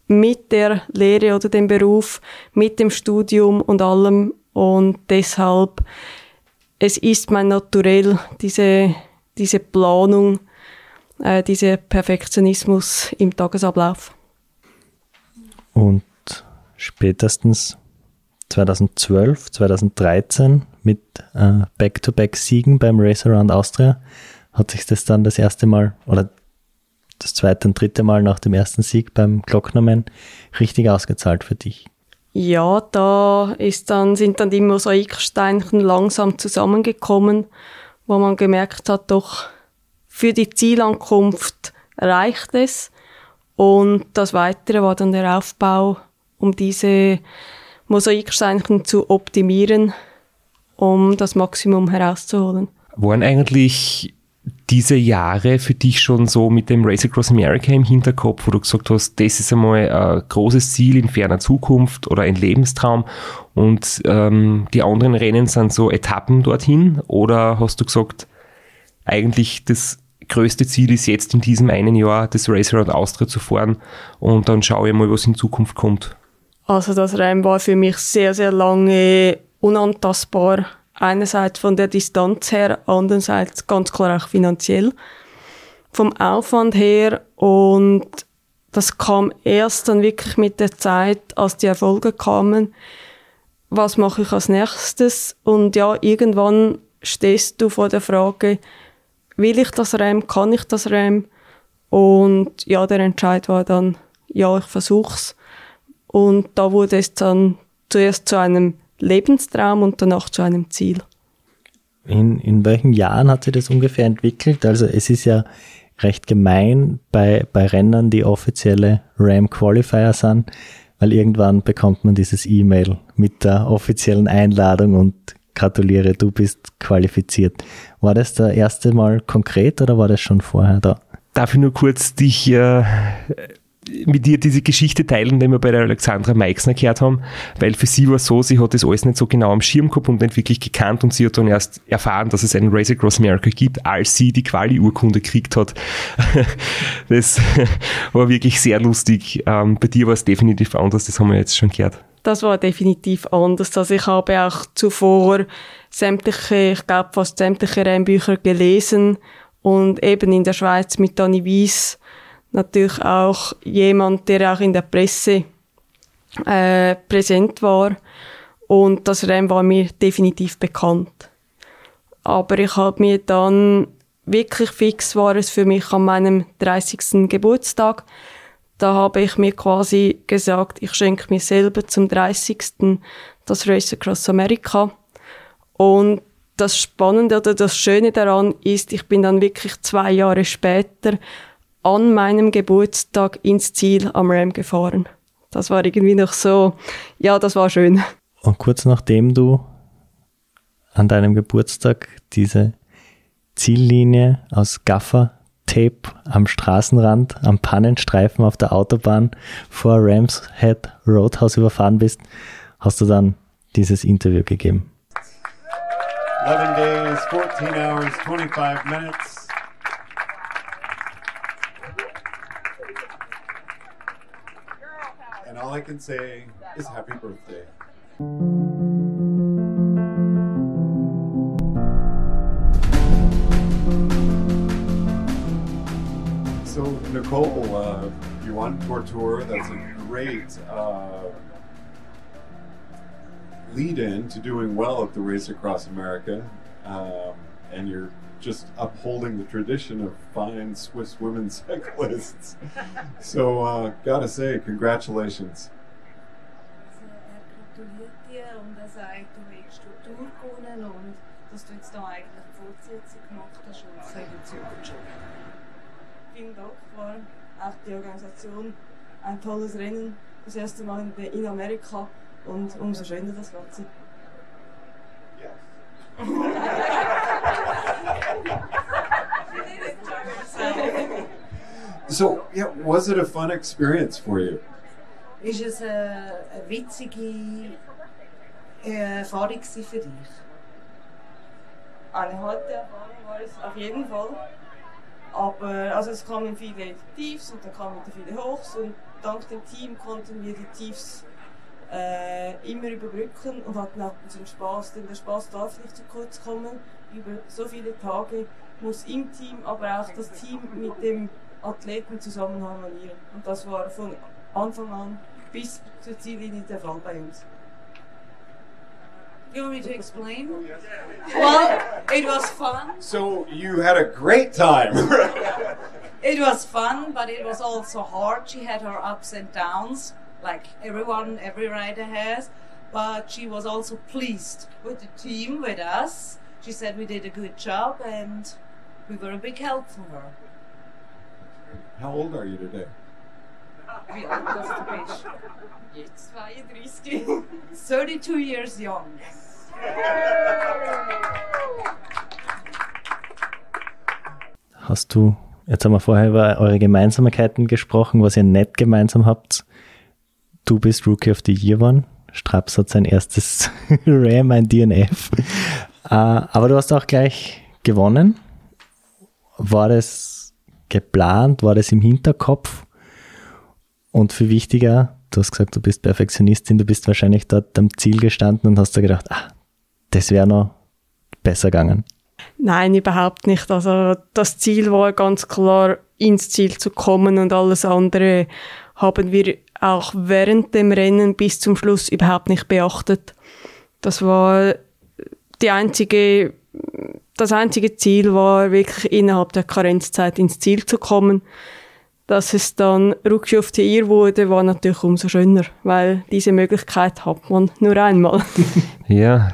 mit der Lehre oder dem Beruf, mit dem Studium und allem. Und deshalb, es ist mein Naturell, diese, diese Planung, äh, dieser Perfektionismus im Tagesablauf. Und spätestens 2012, 2013 mit äh, Back-to-Back-Siegen beim Race Around Austria hat sich das dann das erste Mal oder das zweite und dritte Mal nach dem ersten Sieg beim Glocknerman richtig ausgezahlt für dich? Ja, da ist dann, sind dann die Mosaiksteinchen langsam zusammengekommen, wo man gemerkt hat, doch für die Zielankunft reicht es. Und das Weitere war dann der Aufbau, um diese Mosaiksteinchen zu optimieren, um das Maximum herauszuholen. Waren eigentlich diese Jahre für dich schon so mit dem Race Across America im Hinterkopf, wo du gesagt hast, das ist einmal ein großes Ziel in ferner Zukunft oder ein Lebenstraum und ähm, die anderen Rennen sind so Etappen dorthin? Oder hast du gesagt, eigentlich das größte Ziel ist jetzt in diesem einen Jahr das Race Around Austria zu fahren und dann schaue ich mal, was in Zukunft kommt? Also das Rennen war für mich sehr, sehr lange unantastbar einerseits von der Distanz her, andererseits ganz klar auch finanziell. Vom Aufwand her und das kam erst dann wirklich mit der Zeit, als die Erfolge kamen. Was mache ich als nächstes? Und ja, irgendwann stehst du vor der Frage, will ich das RAM, kann ich das RAM? Und ja, der Entscheid war dann, ja, ich versuch's. Und da wurde es dann zuerst zu einem Lebenstraum und danach zu einem Ziel. In, in welchen Jahren hat sich das ungefähr entwickelt? Also es ist ja recht gemein bei, bei Rennern, die offizielle RAM Qualifier sind, weil irgendwann bekommt man dieses E-Mail mit der offiziellen Einladung und gratuliere, du bist qualifiziert. War das der erste Mal konkret oder war das schon vorher da? Darf ich nur kurz dich äh, mit dir diese Geschichte teilen, die wir bei der Alexandra Meixner gehört haben, weil für sie war es so, sie hat das alles nicht so genau am Schirm gehabt und nicht wirklich gekannt und sie hat dann erst erfahren, dass es einen Race Across America gibt, als sie die Quali-Urkunde gekriegt hat. (laughs) das (laughs) war wirklich sehr lustig. Ähm, bei dir war es definitiv anders, das haben wir jetzt schon gehört. Das war definitiv anders. Also ich habe auch zuvor sämtliche, ich glaube fast sämtliche Rennbücher gelesen und eben in der Schweiz mit Dani Weiss natürlich auch jemand, der auch in der Presse äh, präsent war. Und das Rennen war mir definitiv bekannt. Aber ich habe mir dann wirklich fix war es für mich an meinem 30. Geburtstag. Da habe ich mir quasi gesagt, ich schenke mir selber zum 30. das Race Across America. Und das Spannende oder das Schöne daran ist, ich bin dann wirklich zwei Jahre später an meinem Geburtstag ins Ziel am Ram gefahren. Das war irgendwie noch so, ja, das war schön. Und kurz nachdem du an deinem Geburtstag diese Ziellinie aus Gaffer-Tape am Straßenrand, am Pannenstreifen auf der Autobahn vor Rams Head Roadhouse überfahren bist, hast du dann dieses Interview gegeben. 11 days, 14 hours, 25 minutes. All I can say is happy birthday. So, Nicole, uh, you won Tour Tour. That's a great uh, lead in to doing well at the Race Across America. Um, and you're just upholding the tradition of fine Swiss women (laughs) cyclists. (laughs) so, uh, gotta say, congratulations. dass du jetzt da eigentlich Fortsetzung gemacht hast und es hat Vielen Dank, war auch die Organisation ein tolles Rennen, das erste Mal in Amerika und umso schöner das Ganze. (laughs) so, yeah, was it a fun experience for you? Ist es eine, eine witzige Erfahrung für dich? Eine harte Erfahrung war es auf jeden Fall. Aber also es kamen viele Tiefs und dann kamen viele Hochs und dank dem Team konnten wir die Tiefs äh, immer überbrücken und hatten auch unseren Spaß, denn der Spaß darf nicht zu kurz kommen. Über so viele Tage muss im Team, aber auch das Team mit dem Athleten zusammen harmonieren. Und das war von Anfang an bis zur Ziellinie der Fall bei uns. You want me to explain? Well, it was fun. So you had a great time. it was fun, but it was also hard. She had her ups and downs. like everyone, every rider has. But she was also pleased with the team, with us. She said we did a good job and we were a big help for her. How old are you today? Wie alt bist du bist? Jetzt 32. 32 (laughs) years young. hast du, jetzt haben wir vorher über eure Gemeinsamkeiten gesprochen, was ihr nicht gemeinsam habt. Du bist Rookie of the Year geworden. Straps hat sein erstes (laughs) Ram, ein DNF. Äh, aber du hast auch gleich gewonnen. War das geplant? War das im Hinterkopf? Und viel wichtiger, du hast gesagt, du bist Perfektionistin, du bist wahrscheinlich dort am Ziel gestanden und hast da gedacht, ah, das wäre noch besser gegangen. Nein, überhaupt nicht. Also das Ziel war ganz klar, ins Ziel zu kommen und alles andere haben wir auch während dem Rennen bis zum Schluss überhaupt nicht beachtet. Das war die einzige, das einzige Ziel war wirklich innerhalb der Karenzzeit ins Ziel zu kommen. Dass es dann Rookie of the Year wurde, war natürlich umso schöner, weil diese Möglichkeit hat man nur einmal. (laughs) Ja,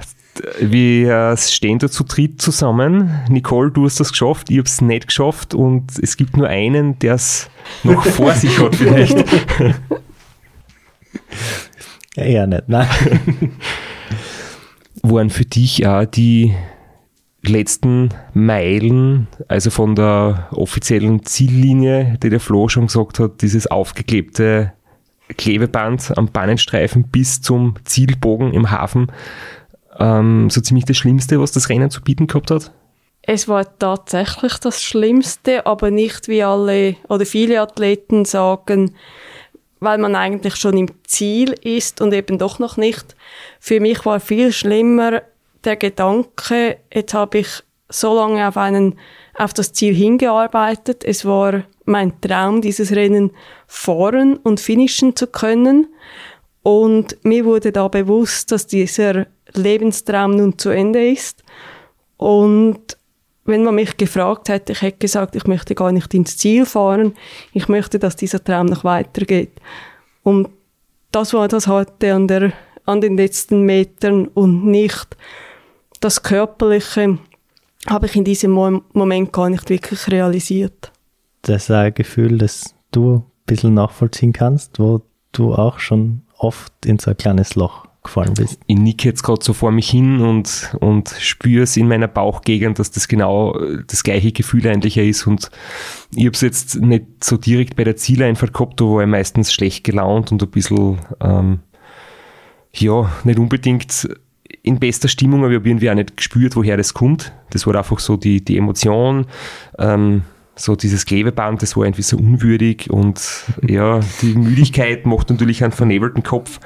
wir stehen da zu dritt zusammen. Nicole, du hast das geschafft, ich habe es nicht geschafft und es gibt nur einen, der es noch vor (laughs) sich hat vielleicht. Ja, eher nicht, nein. (laughs) Waren für dich auch die letzten Meilen, also von der offiziellen Ziellinie, die der Flo schon gesagt hat, dieses aufgeklebte Klebeband am Bahnenstreifen bis zum Zielbogen im Hafen, ähm, so ziemlich das Schlimmste, was das Rennen zu bieten gehabt hat? Es war tatsächlich das Schlimmste, aber nicht wie alle oder viele Athleten sagen, weil man eigentlich schon im Ziel ist und eben doch noch nicht. Für mich war viel schlimmer der Gedanke, jetzt habe ich so lange auf einen auf das Ziel hingearbeitet. Es war mein Traum, dieses Rennen fahren und finishen zu können. Und mir wurde da bewusst, dass dieser Lebenstraum nun zu Ende ist. Und wenn man mich gefragt hätte, ich hätte gesagt, ich möchte gar nicht ins Ziel fahren. Ich möchte, dass dieser Traum noch weitergeht. Und das war das heute an, der, an den letzten Metern und nicht das Körperliche habe ich in diesem Moment gar nicht wirklich realisiert. Das ist ein Gefühl, das du ein bisschen nachvollziehen kannst, wo du auch schon oft in so ein kleines Loch gefallen bist. Ich nicke jetzt gerade so vor mich hin und, und spüre es in meiner Bauchgegend, dass das genau das gleiche Gefühl eigentlich ist. Und ich habe es jetzt nicht so direkt bei der Zieleinfahrt gehabt, da war ich meistens schlecht gelaunt und ein bisschen, ähm, ja, nicht unbedingt in bester Stimmung, aber ich habe irgendwie auch nicht gespürt, woher das kommt. Das war einfach so die, die Emotion. Ähm, so dieses Klebeband, das war irgendwie so unwürdig und ja, die Müdigkeit macht natürlich einen vernebelten Kopf.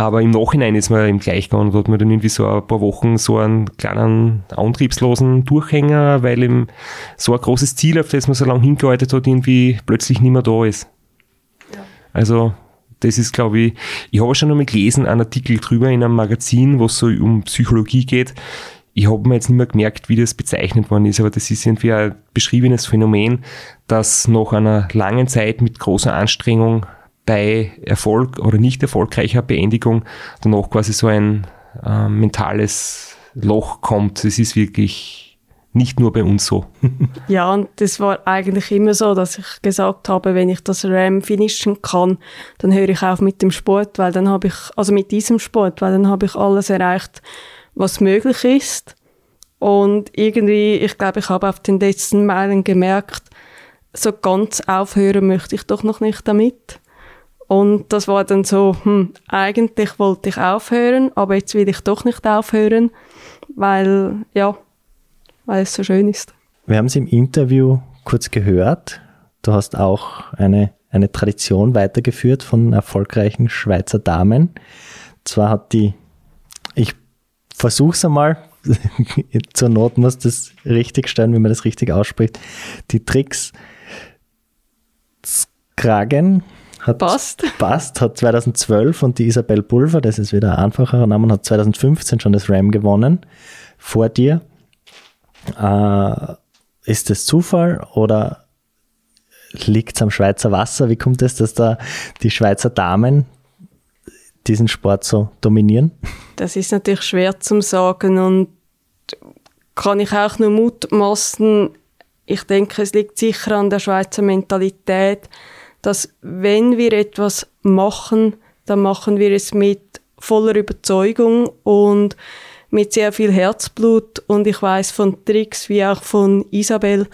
Aber im Nachhinein ist man im Gleichgang und hat man dann irgendwie so ein paar Wochen so einen kleinen antriebslosen Durchhänger, weil eben so ein großes Ziel, auf das man so lange hingearbeitet hat, irgendwie plötzlich nicht mehr da ist. Ja. Also, das ist, glaube ich, ich habe schon einmal gelesen, einen Artikel drüber in einem Magazin, wo es so um Psychologie geht. Ich habe mir jetzt nicht mehr gemerkt, wie das bezeichnet worden ist, aber das ist irgendwie ein beschriebenes Phänomen, dass nach einer langen Zeit mit großer Anstrengung bei Erfolg oder nicht erfolgreicher Beendigung danach quasi so ein äh, mentales Loch kommt. Es ist wirklich nicht nur bei uns so. (laughs) ja, und das war eigentlich immer so, dass ich gesagt habe, wenn ich das Ram finishen kann, dann höre ich auf mit dem Sport, weil dann habe ich, also mit diesem Sport, weil dann habe ich alles erreicht, was möglich ist. Und irgendwie, ich glaube, ich habe auf den letzten Meilen gemerkt, so ganz aufhören möchte ich doch noch nicht damit. Und das war dann so, hm, eigentlich wollte ich aufhören, aber jetzt will ich doch nicht aufhören, weil, ja, weil es so schön ist. Wir haben es im Interview kurz gehört. Du hast auch eine, eine Tradition weitergeführt von erfolgreichen Schweizer Damen. Zwar hat die, ich versuche es einmal, (laughs) zur Not muss das richtig stellen, wie man das richtig ausspricht, die Tricks Kragen hat passt. (laughs) passt, hat 2012 und die Isabel Pulver, das ist wieder ein einfacher Name, hat 2015 schon das Ram gewonnen vor dir. Äh, ist das Zufall oder liegt es am Schweizer Wasser? Wie kommt es, dass da die Schweizer Damen diesen Sport so dominieren? Das ist natürlich schwer zu sagen und kann ich auch nur mutmaßen. Ich denke, es liegt sicher an der Schweizer Mentalität dass wenn wir etwas machen, dann machen wir es mit voller Überzeugung und mit sehr viel Herzblut. Und ich weiß von Tricks wie auch von Isabel,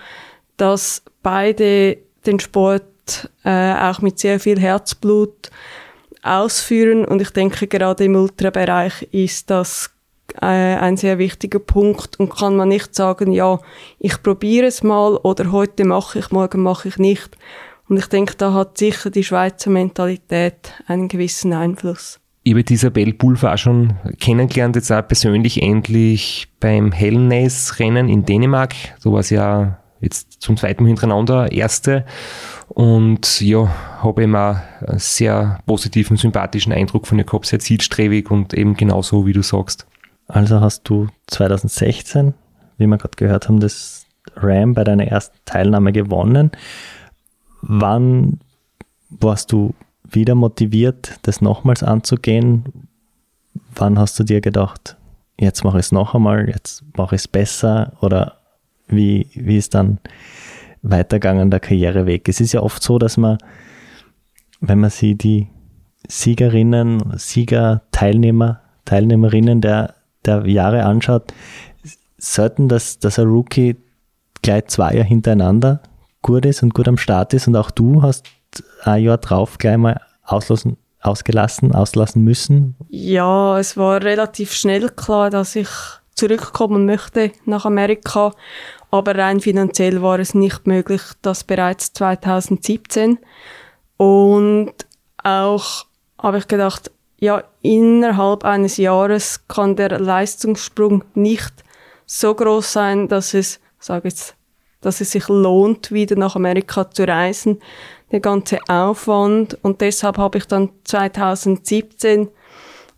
dass beide den Sport äh, auch mit sehr viel Herzblut ausführen. Und ich denke gerade im Ultrabereich ist das äh, ein sehr wichtiger Punkt. Und kann man nicht sagen, ja, ich probiere es mal oder heute mache ich, morgen mache ich nicht. Und ich denke, da hat sicher die Schweizer Mentalität einen gewissen Einfluss. Ich habe Isabel Pulver auch schon kennengelernt, jetzt auch persönlich endlich beim Hellness-Rennen in Dänemark. So war es ja jetzt zum zweiten Mal hintereinander erste. Und ja, habe eben auch einen sehr positiven, sympathischen Eindruck von ihr gehabt, sehr zielstrebig und eben genauso, wie du sagst. Also hast du 2016, wie wir gerade gehört haben, das RAM bei deiner ersten Teilnahme gewonnen. Wann warst du wieder motiviert, das nochmals anzugehen? Wann hast du dir gedacht, jetzt mache ich es noch einmal, jetzt mache ich es besser? Oder wie, wie ist dann weitergegangen der Karriereweg? Es ist ja oft so, dass man, wenn man sich die Siegerinnen, Sieger, Teilnehmer, Teilnehmerinnen der, der Jahre anschaut, selten, dass, dass ein Rookie gleich zwei Jahre hintereinander gut ist und gut am Start ist und auch du hast ein Jahr drauf gleich mal auslassen, ausgelassen, auslassen müssen? Ja, es war relativ schnell klar, dass ich zurückkommen möchte nach Amerika, aber rein finanziell war es nicht möglich, das bereits 2017. Und auch habe ich gedacht, ja, innerhalb eines Jahres kann der Leistungssprung nicht so groß sein, dass es, sage jetzt, dass es sich lohnt, wieder nach Amerika zu reisen der ganze Aufwand. Und deshalb habe ich dann 2017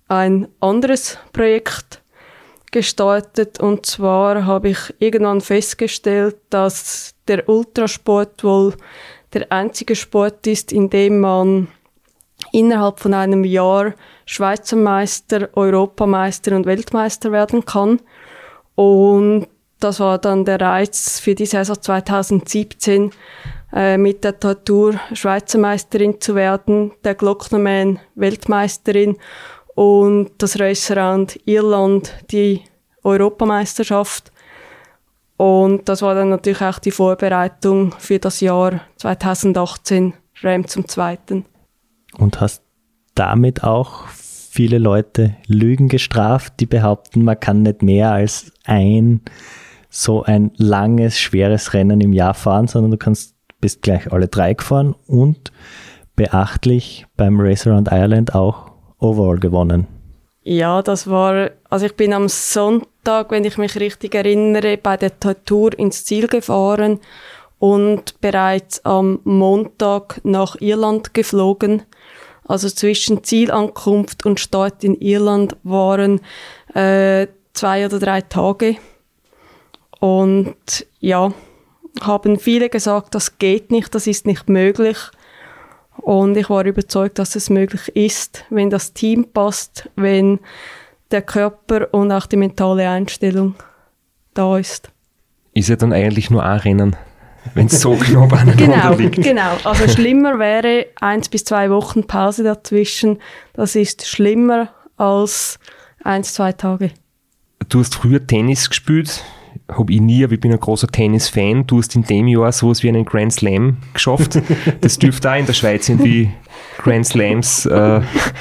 ein anderes Projekt gestartet. Und zwar habe ich irgendwann festgestellt, dass der Ultrasport wohl der einzige Sport ist, in dem man innerhalb von einem Jahr Schweizer Meister, Europameister und Weltmeister werden kann. Und das war dann der Reiz für die Saison 2017, äh, mit der Tortur Schweizer Meisterin zu werden, der Glocknerman Weltmeisterin und das Raceround Irland die Europameisterschaft. Und das war dann natürlich auch die Vorbereitung für das Jahr 2018, Ram zum Zweiten. Und hast damit auch viele Leute Lügen gestraft, die behaupten, man kann nicht mehr als ein so ein langes, schweres Rennen im Jahr fahren, sondern du kannst bist gleich alle drei gefahren und beachtlich beim Race Around Ireland auch Overall gewonnen. Ja, das war, also ich bin am Sonntag, wenn ich mich richtig erinnere, bei der Tour ins Ziel gefahren und bereits am Montag nach Irland geflogen. Also zwischen Zielankunft und Start in Irland waren äh, zwei oder drei Tage. Und ja, haben viele gesagt, das geht nicht, das ist nicht möglich. Und ich war überzeugt, dass es möglich ist, wenn das Team passt, wenn der Körper und auch die mentale Einstellung da ist. Ist ja dann eigentlich nur ein Rennen, wenn es so knapp (laughs) aneinander genau, liegt. Genau, also schlimmer wäre eins bis zwei Wochen Pause dazwischen. Das ist schlimmer als eins, zwei Tage. Du hast früher Tennis gespielt habe ich nie, aber ich bin ein großer Tennis-Fan. Du hast in dem Jahr sowas wie einen Grand Slam geschafft. (laughs) Das dürfte auch in der Schweiz irgendwie Grand Slams äh,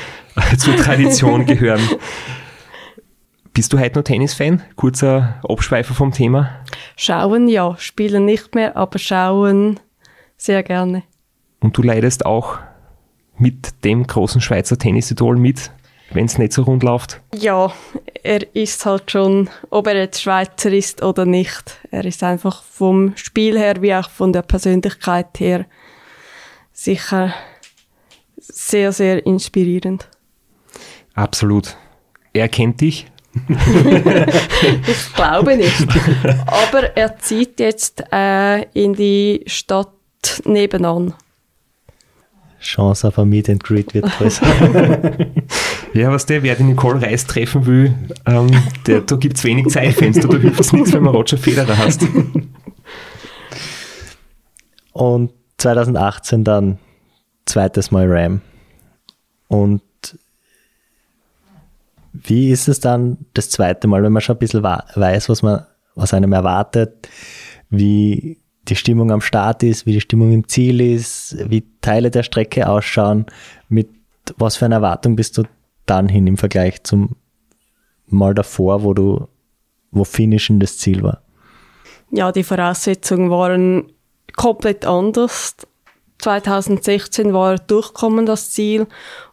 (laughs) zur Tradition gehören. Bist du heute noch Tennis-Fan? Kurzer Abschweifer vom Thema. Schauen ja, spielen nicht mehr, aber schauen sehr gerne. Und du leidest auch mit dem großen Schweizer Tennis-Idol mit, wenn es nicht so rund läuft? Ja, er ist halt schon, ob er jetzt Schweizer ist oder nicht. Er ist einfach vom Spiel her wie auch von der Persönlichkeit her sicher sehr, sehr inspirierend. Absolut. Er kennt dich. (laughs) ich glaube nicht. Aber er zieht jetzt äh, in die Stadt nebenan. Chance auf ein Meet and Greet wird größer. (laughs) ja, was der, wer die Nicole Reis treffen will, ähm, der, da gibt es wenig Zeitfenster, da hilft es nichts, wenn man Roger Federer hast. Und 2018 dann zweites Mal Ram. Und wie ist es dann das zweite Mal, wenn man schon ein bisschen weiß, was man, was einem erwartet? Wie, die Stimmung am Start ist, wie die Stimmung im Ziel ist, wie Teile der Strecke ausschauen, mit was für einer Erwartung bist du dann hin im Vergleich zum Mal davor, wo du, wo Finishen das Ziel war? Ja, die Voraussetzungen waren komplett anders. 2016 war durchkommen das Ziel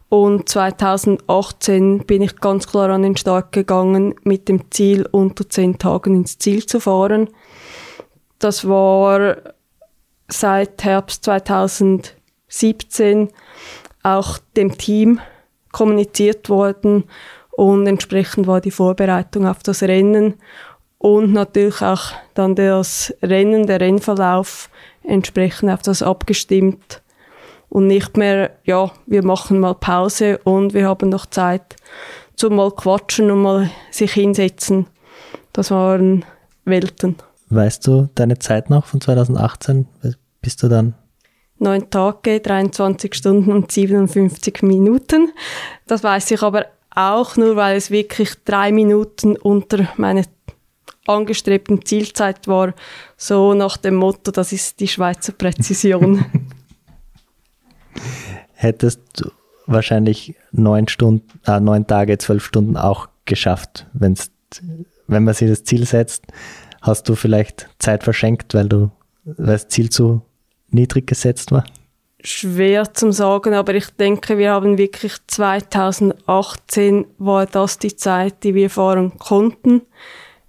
und 2018 bin ich ganz klar an den Start gegangen mit dem Ziel, unter zehn Tagen ins Ziel zu fahren. Das war seit Herbst 2017 auch dem Team kommuniziert worden und entsprechend war die Vorbereitung auf das Rennen und natürlich auch dann das Rennen, der Rennverlauf entsprechend auf das abgestimmt und nicht mehr, ja, wir machen mal Pause und wir haben noch Zeit zum mal quatschen und mal sich hinsetzen. Das waren Welten. Weißt du deine Zeit noch von 2018? Bist du dann? Neun Tage, 23 Stunden und 57 Minuten. Das weiß ich aber auch nur, weil es wirklich drei Minuten unter meine angestrebten Zielzeit war, so nach dem Motto, das ist die Schweizer Präzision. (laughs) Hättest du wahrscheinlich neun Stunden, äh, neun Tage, zwölf Stunden auch geschafft, wenn's, wenn man sich das Ziel setzt, hast du vielleicht Zeit verschenkt, weil du, weil das Ziel zu niedrig gesetzt war? Schwer zum sagen, aber ich denke, wir haben wirklich 2018 war das die Zeit, die wir fahren konnten.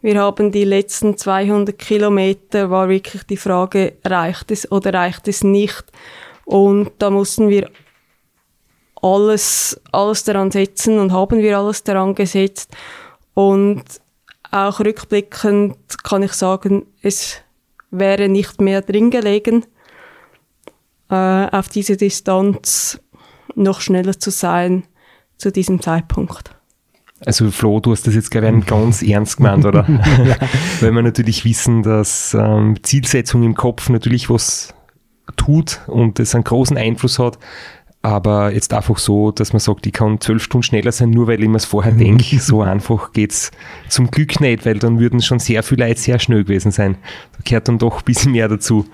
Wir haben die letzten 200 Kilometer, war wirklich die Frage, reicht es oder reicht es nicht? Und da mussten wir alles, alles daran setzen und haben wir alles daran gesetzt. Und auch rückblickend kann ich sagen, es wäre nicht mehr drin gelegen, äh, auf diese Distanz noch schneller zu sein zu diesem Zeitpunkt. Also Flo, du hast das jetzt, glaube (laughs) ich, ganz ernst gemeint, oder? (laughs) (laughs) Weil wir natürlich wissen, dass ähm, Zielsetzung im Kopf natürlich was tut und es einen großen Einfluss hat. Aber jetzt einfach so, dass man sagt, ich kann zwölf Stunden schneller sein, nur weil ich mir es vorher denke. So einfach geht es zum Glück nicht, weil dann würden schon sehr viele Leute sehr schnell gewesen sein. Da gehört dann doch ein bisschen mehr dazu.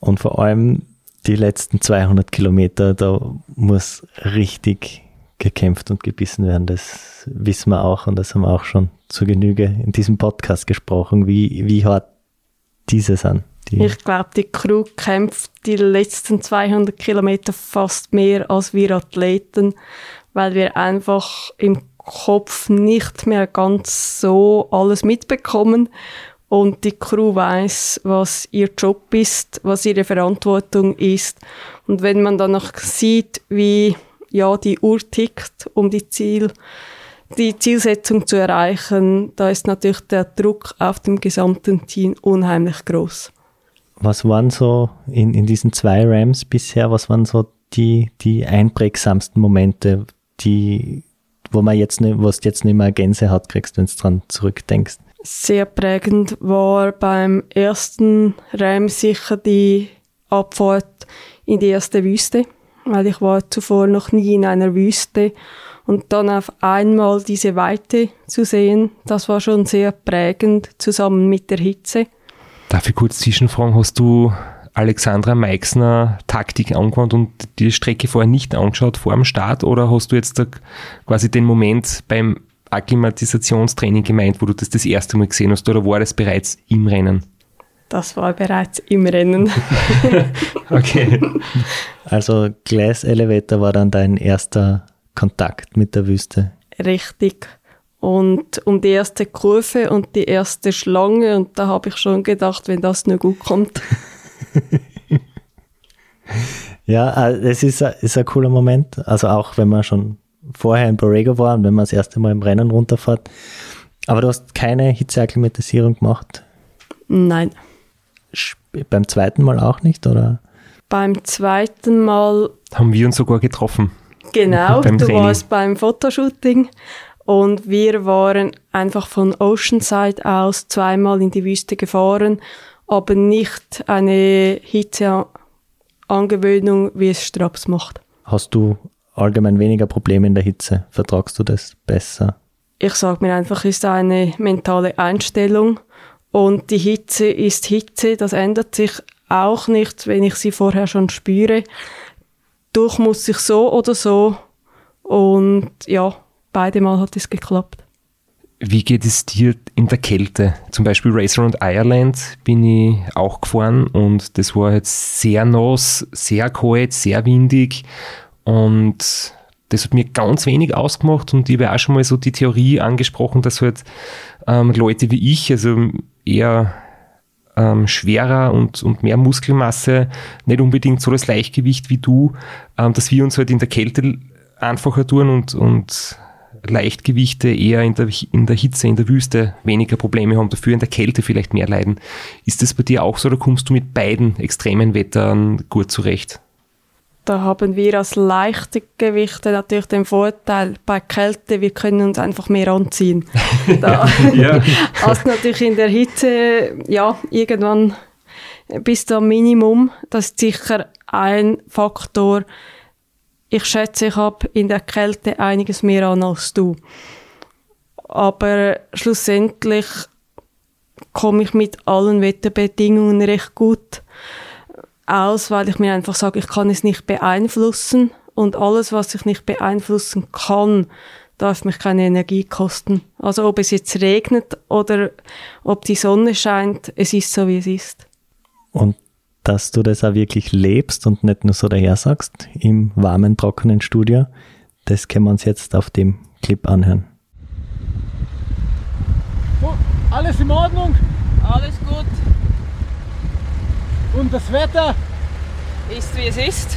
Und vor allem die letzten 200 Kilometer, da muss richtig gekämpft und gebissen werden. Das wissen wir auch und das haben wir auch schon zu Genüge in diesem Podcast gesprochen, wie, wie hart diese sind. Die ich glaube, die Crew kämpft die letzten 200 Kilometer fast mehr als wir Athleten, weil wir einfach im Kopf nicht mehr ganz so alles mitbekommen und die Crew weiß, was ihr Job ist, was ihre Verantwortung ist. Und wenn man dann noch sieht, wie ja die Uhr tickt, um die Ziel die Zielsetzung zu erreichen, da ist natürlich der Druck auf dem gesamten Team unheimlich groß. Was waren so in, in diesen zwei Rams bisher, was waren so die, die einprägsamsten Momente, die, wo man jetzt nicht, was jetzt nicht mehr Gänsehaut kriegst, wenn du dran zurückdenkst? Sehr prägend war beim ersten Ram sicher die Abfahrt in die erste Wüste, weil ich war zuvor noch nie in einer Wüste und dann auf einmal diese Weite zu sehen, das war schon sehr prägend zusammen mit der Hitze. Darf ich kurz zwischenfragen, hast du Alexandra Meixner Taktik angewandt und die Strecke vorher nicht angeschaut vor dem Start oder hast du jetzt quasi den Moment beim Akklimatisationstraining gemeint, wo du das das erste Mal gesehen hast oder war das bereits im Rennen? Das war bereits im Rennen. (laughs) okay. Also Glass Elevator war dann dein erster Kontakt mit der Wüste. Richtig. Und um die erste Kurve und die erste Schlange und da habe ich schon gedacht, wenn das nur gut kommt. (laughs) ja, äh, es ist, ist ein cooler Moment. Also auch wenn man schon vorher in Borrego war und wenn man das erste Mal im Rennen runterfährt. Aber du hast keine Hitzeakklimatisierung gemacht? Nein. Beim zweiten Mal auch nicht, oder? Beim zweiten Mal haben wir uns sogar getroffen. Genau, (laughs) du Training. warst beim Fotoshooting und wir waren einfach von Oceanside aus zweimal in die Wüste gefahren, aber nicht eine Hitzeangewöhnung, wie es Straps macht. Hast du allgemein weniger Probleme in der Hitze? Vertragst du das besser? Ich sage mir einfach, es ist eine mentale Einstellung Und die Hitze ist Hitze, das ändert sich auch nicht, wenn ich sie vorher schon spüre. Durch muss ich so oder so. Und ja, beide Mal hat es geklappt. Wie geht es dir in der Kälte? Zum Beispiel Racer und Ireland bin ich auch gefahren und das war jetzt sehr nass, sehr kalt, sehr windig und das hat mir ganz wenig ausgemacht und ich habe auch schon mal so die Theorie angesprochen, dass halt ähm, Leute wie ich, also eher ähm, schwerer und, und mehr Muskelmasse, nicht unbedingt so das Leichtgewicht wie du, ähm, dass wir uns halt in der Kälte einfacher tun und, und Leichtgewichte eher in der, in der Hitze, in der Wüste weniger Probleme haben, dafür in der Kälte vielleicht mehr leiden. Ist das bei dir auch so oder kommst du mit beiden extremen Wettern gut zurecht? Da haben wir als leichte Gewichte natürlich den Vorteil bei Kälte, wir können uns einfach mehr anziehen. (laughs) Da, ja. Als natürlich in der Hitze, ja, irgendwann bis zum Minimum, das ist sicher ein Faktor, ich schätze, ich habe in der Kälte einiges mehr an als du. Aber schlussendlich komme ich mit allen Wetterbedingungen recht gut aus, weil ich mir einfach sage, ich kann es nicht beeinflussen und alles, was ich nicht beeinflussen kann, darf mich keine Energie kosten. Also ob es jetzt regnet oder ob die Sonne scheint, es ist so, wie es ist. Und dass du das auch wirklich lebst und nicht nur so daher sagst im warmen, trockenen Studio. Das können wir uns jetzt auf dem Clip anhören. Oh, alles in Ordnung? Alles gut. Und das Wetter? Ist wie es ist.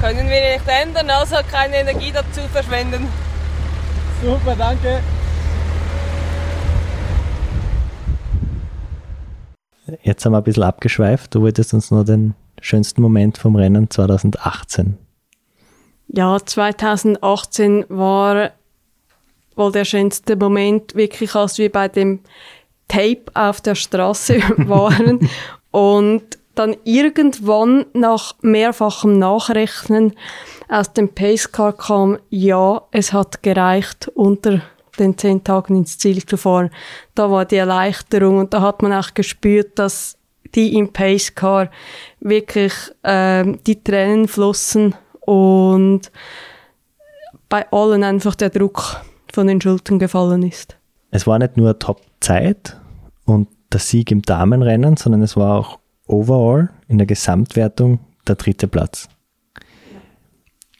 Können wir nicht ändern, also keine Energie dazu verschwenden. Super, danke. Jetzt haben wir ein bisschen abgeschweift. Du wolltest uns noch den schönsten Moment vom Rennen 2018. Ja, 2018 war wohl der schönste Moment, wirklich als wir bei dem Tape auf der Straße (laughs) waren und dann irgendwann nach mehrfachem Nachrechnen aus dem Pacecar kam, ja, es hat gereicht unter den zehn Tagen ins Ziel zu fahren. Da war die Erleichterung und da hat man auch gespürt, dass die im Pacecar wirklich äh, die Tränen flossen und bei allen einfach der Druck von den Schultern gefallen ist. Es war nicht nur Top-Zeit und der Sieg im Damenrennen, sondern es war auch overall in der Gesamtwertung der dritte Platz.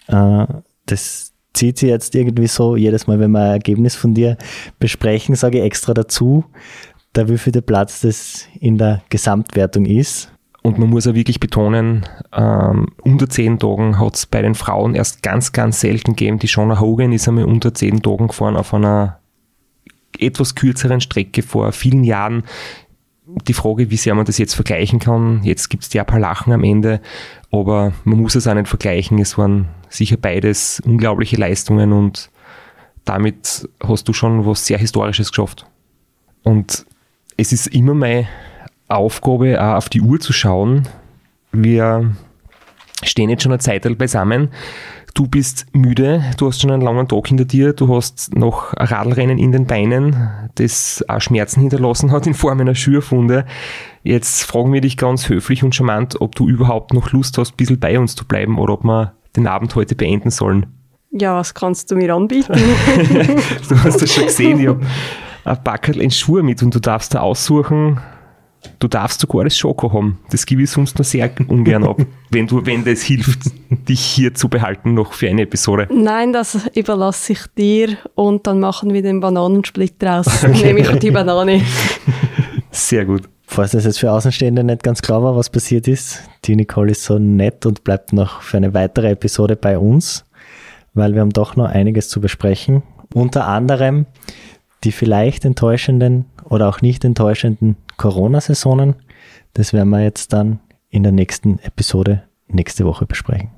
Äh, das zieht sie jetzt irgendwie so, jedes Mal, wenn wir ein Ergebnis von dir besprechen, sage ich extra dazu, der wievielte Platz das in der Gesamtwertung ist. Und man muss auch wirklich betonen, ähm, unter zehn Tagen hat es bei den Frauen erst ganz, ganz selten gegeben. Die Shona Hogan ist einmal unter zehn Tagen gefahren auf einer etwas kürzeren Strecke vor vielen Jahren. Die Frage, wie sehr man das jetzt vergleichen kann, jetzt gibt es ja ein paar Lachen am Ende, aber man muss es auch nicht vergleichen. Es waren sicher beides unglaubliche Leistungen und damit hast du schon was sehr Historisches geschafft. Und es ist immer meine Aufgabe, auch auf die Uhr zu schauen. Wir stehen jetzt schon eine Zeit beisammen. Du bist müde, du hast schon einen langen Tag hinter dir, du hast noch ein Radlrennen in den Beinen, das auch Schmerzen hinterlassen hat in Form einer Schürfunde. Jetzt fragen wir dich ganz höflich und charmant, ob du überhaupt noch Lust hast, ein bisschen bei uns zu bleiben oder ob wir den Abend heute beenden sollen. Ja, was kannst du mir anbieten? (laughs) du hast das schon gesehen, ich habe ein Backerl in Schuhe mit und du darfst da aussuchen, du darfst sogar das Schoko haben. Das gebe ich sonst nur sehr ungern ab, (laughs) wenn, du, wenn das hilft, dich hier zu behalten noch für eine Episode. Nein, das überlasse ich dir und dann machen wir den Bananensplit draus. (laughs) Okay. Nehme ich die Banane. Sehr gut. Falls das jetzt für Außenstehende nicht ganz klar war, was passiert ist, die Nicole ist so nett und bleibt noch für eine weitere Episode bei uns, weil wir haben doch noch einiges zu besprechen. Unter anderem die vielleicht enttäuschenden oder auch nicht enttäuschenden Corona-Saisonen. Das werden wir jetzt dann in der nächsten Episode nächste Woche besprechen.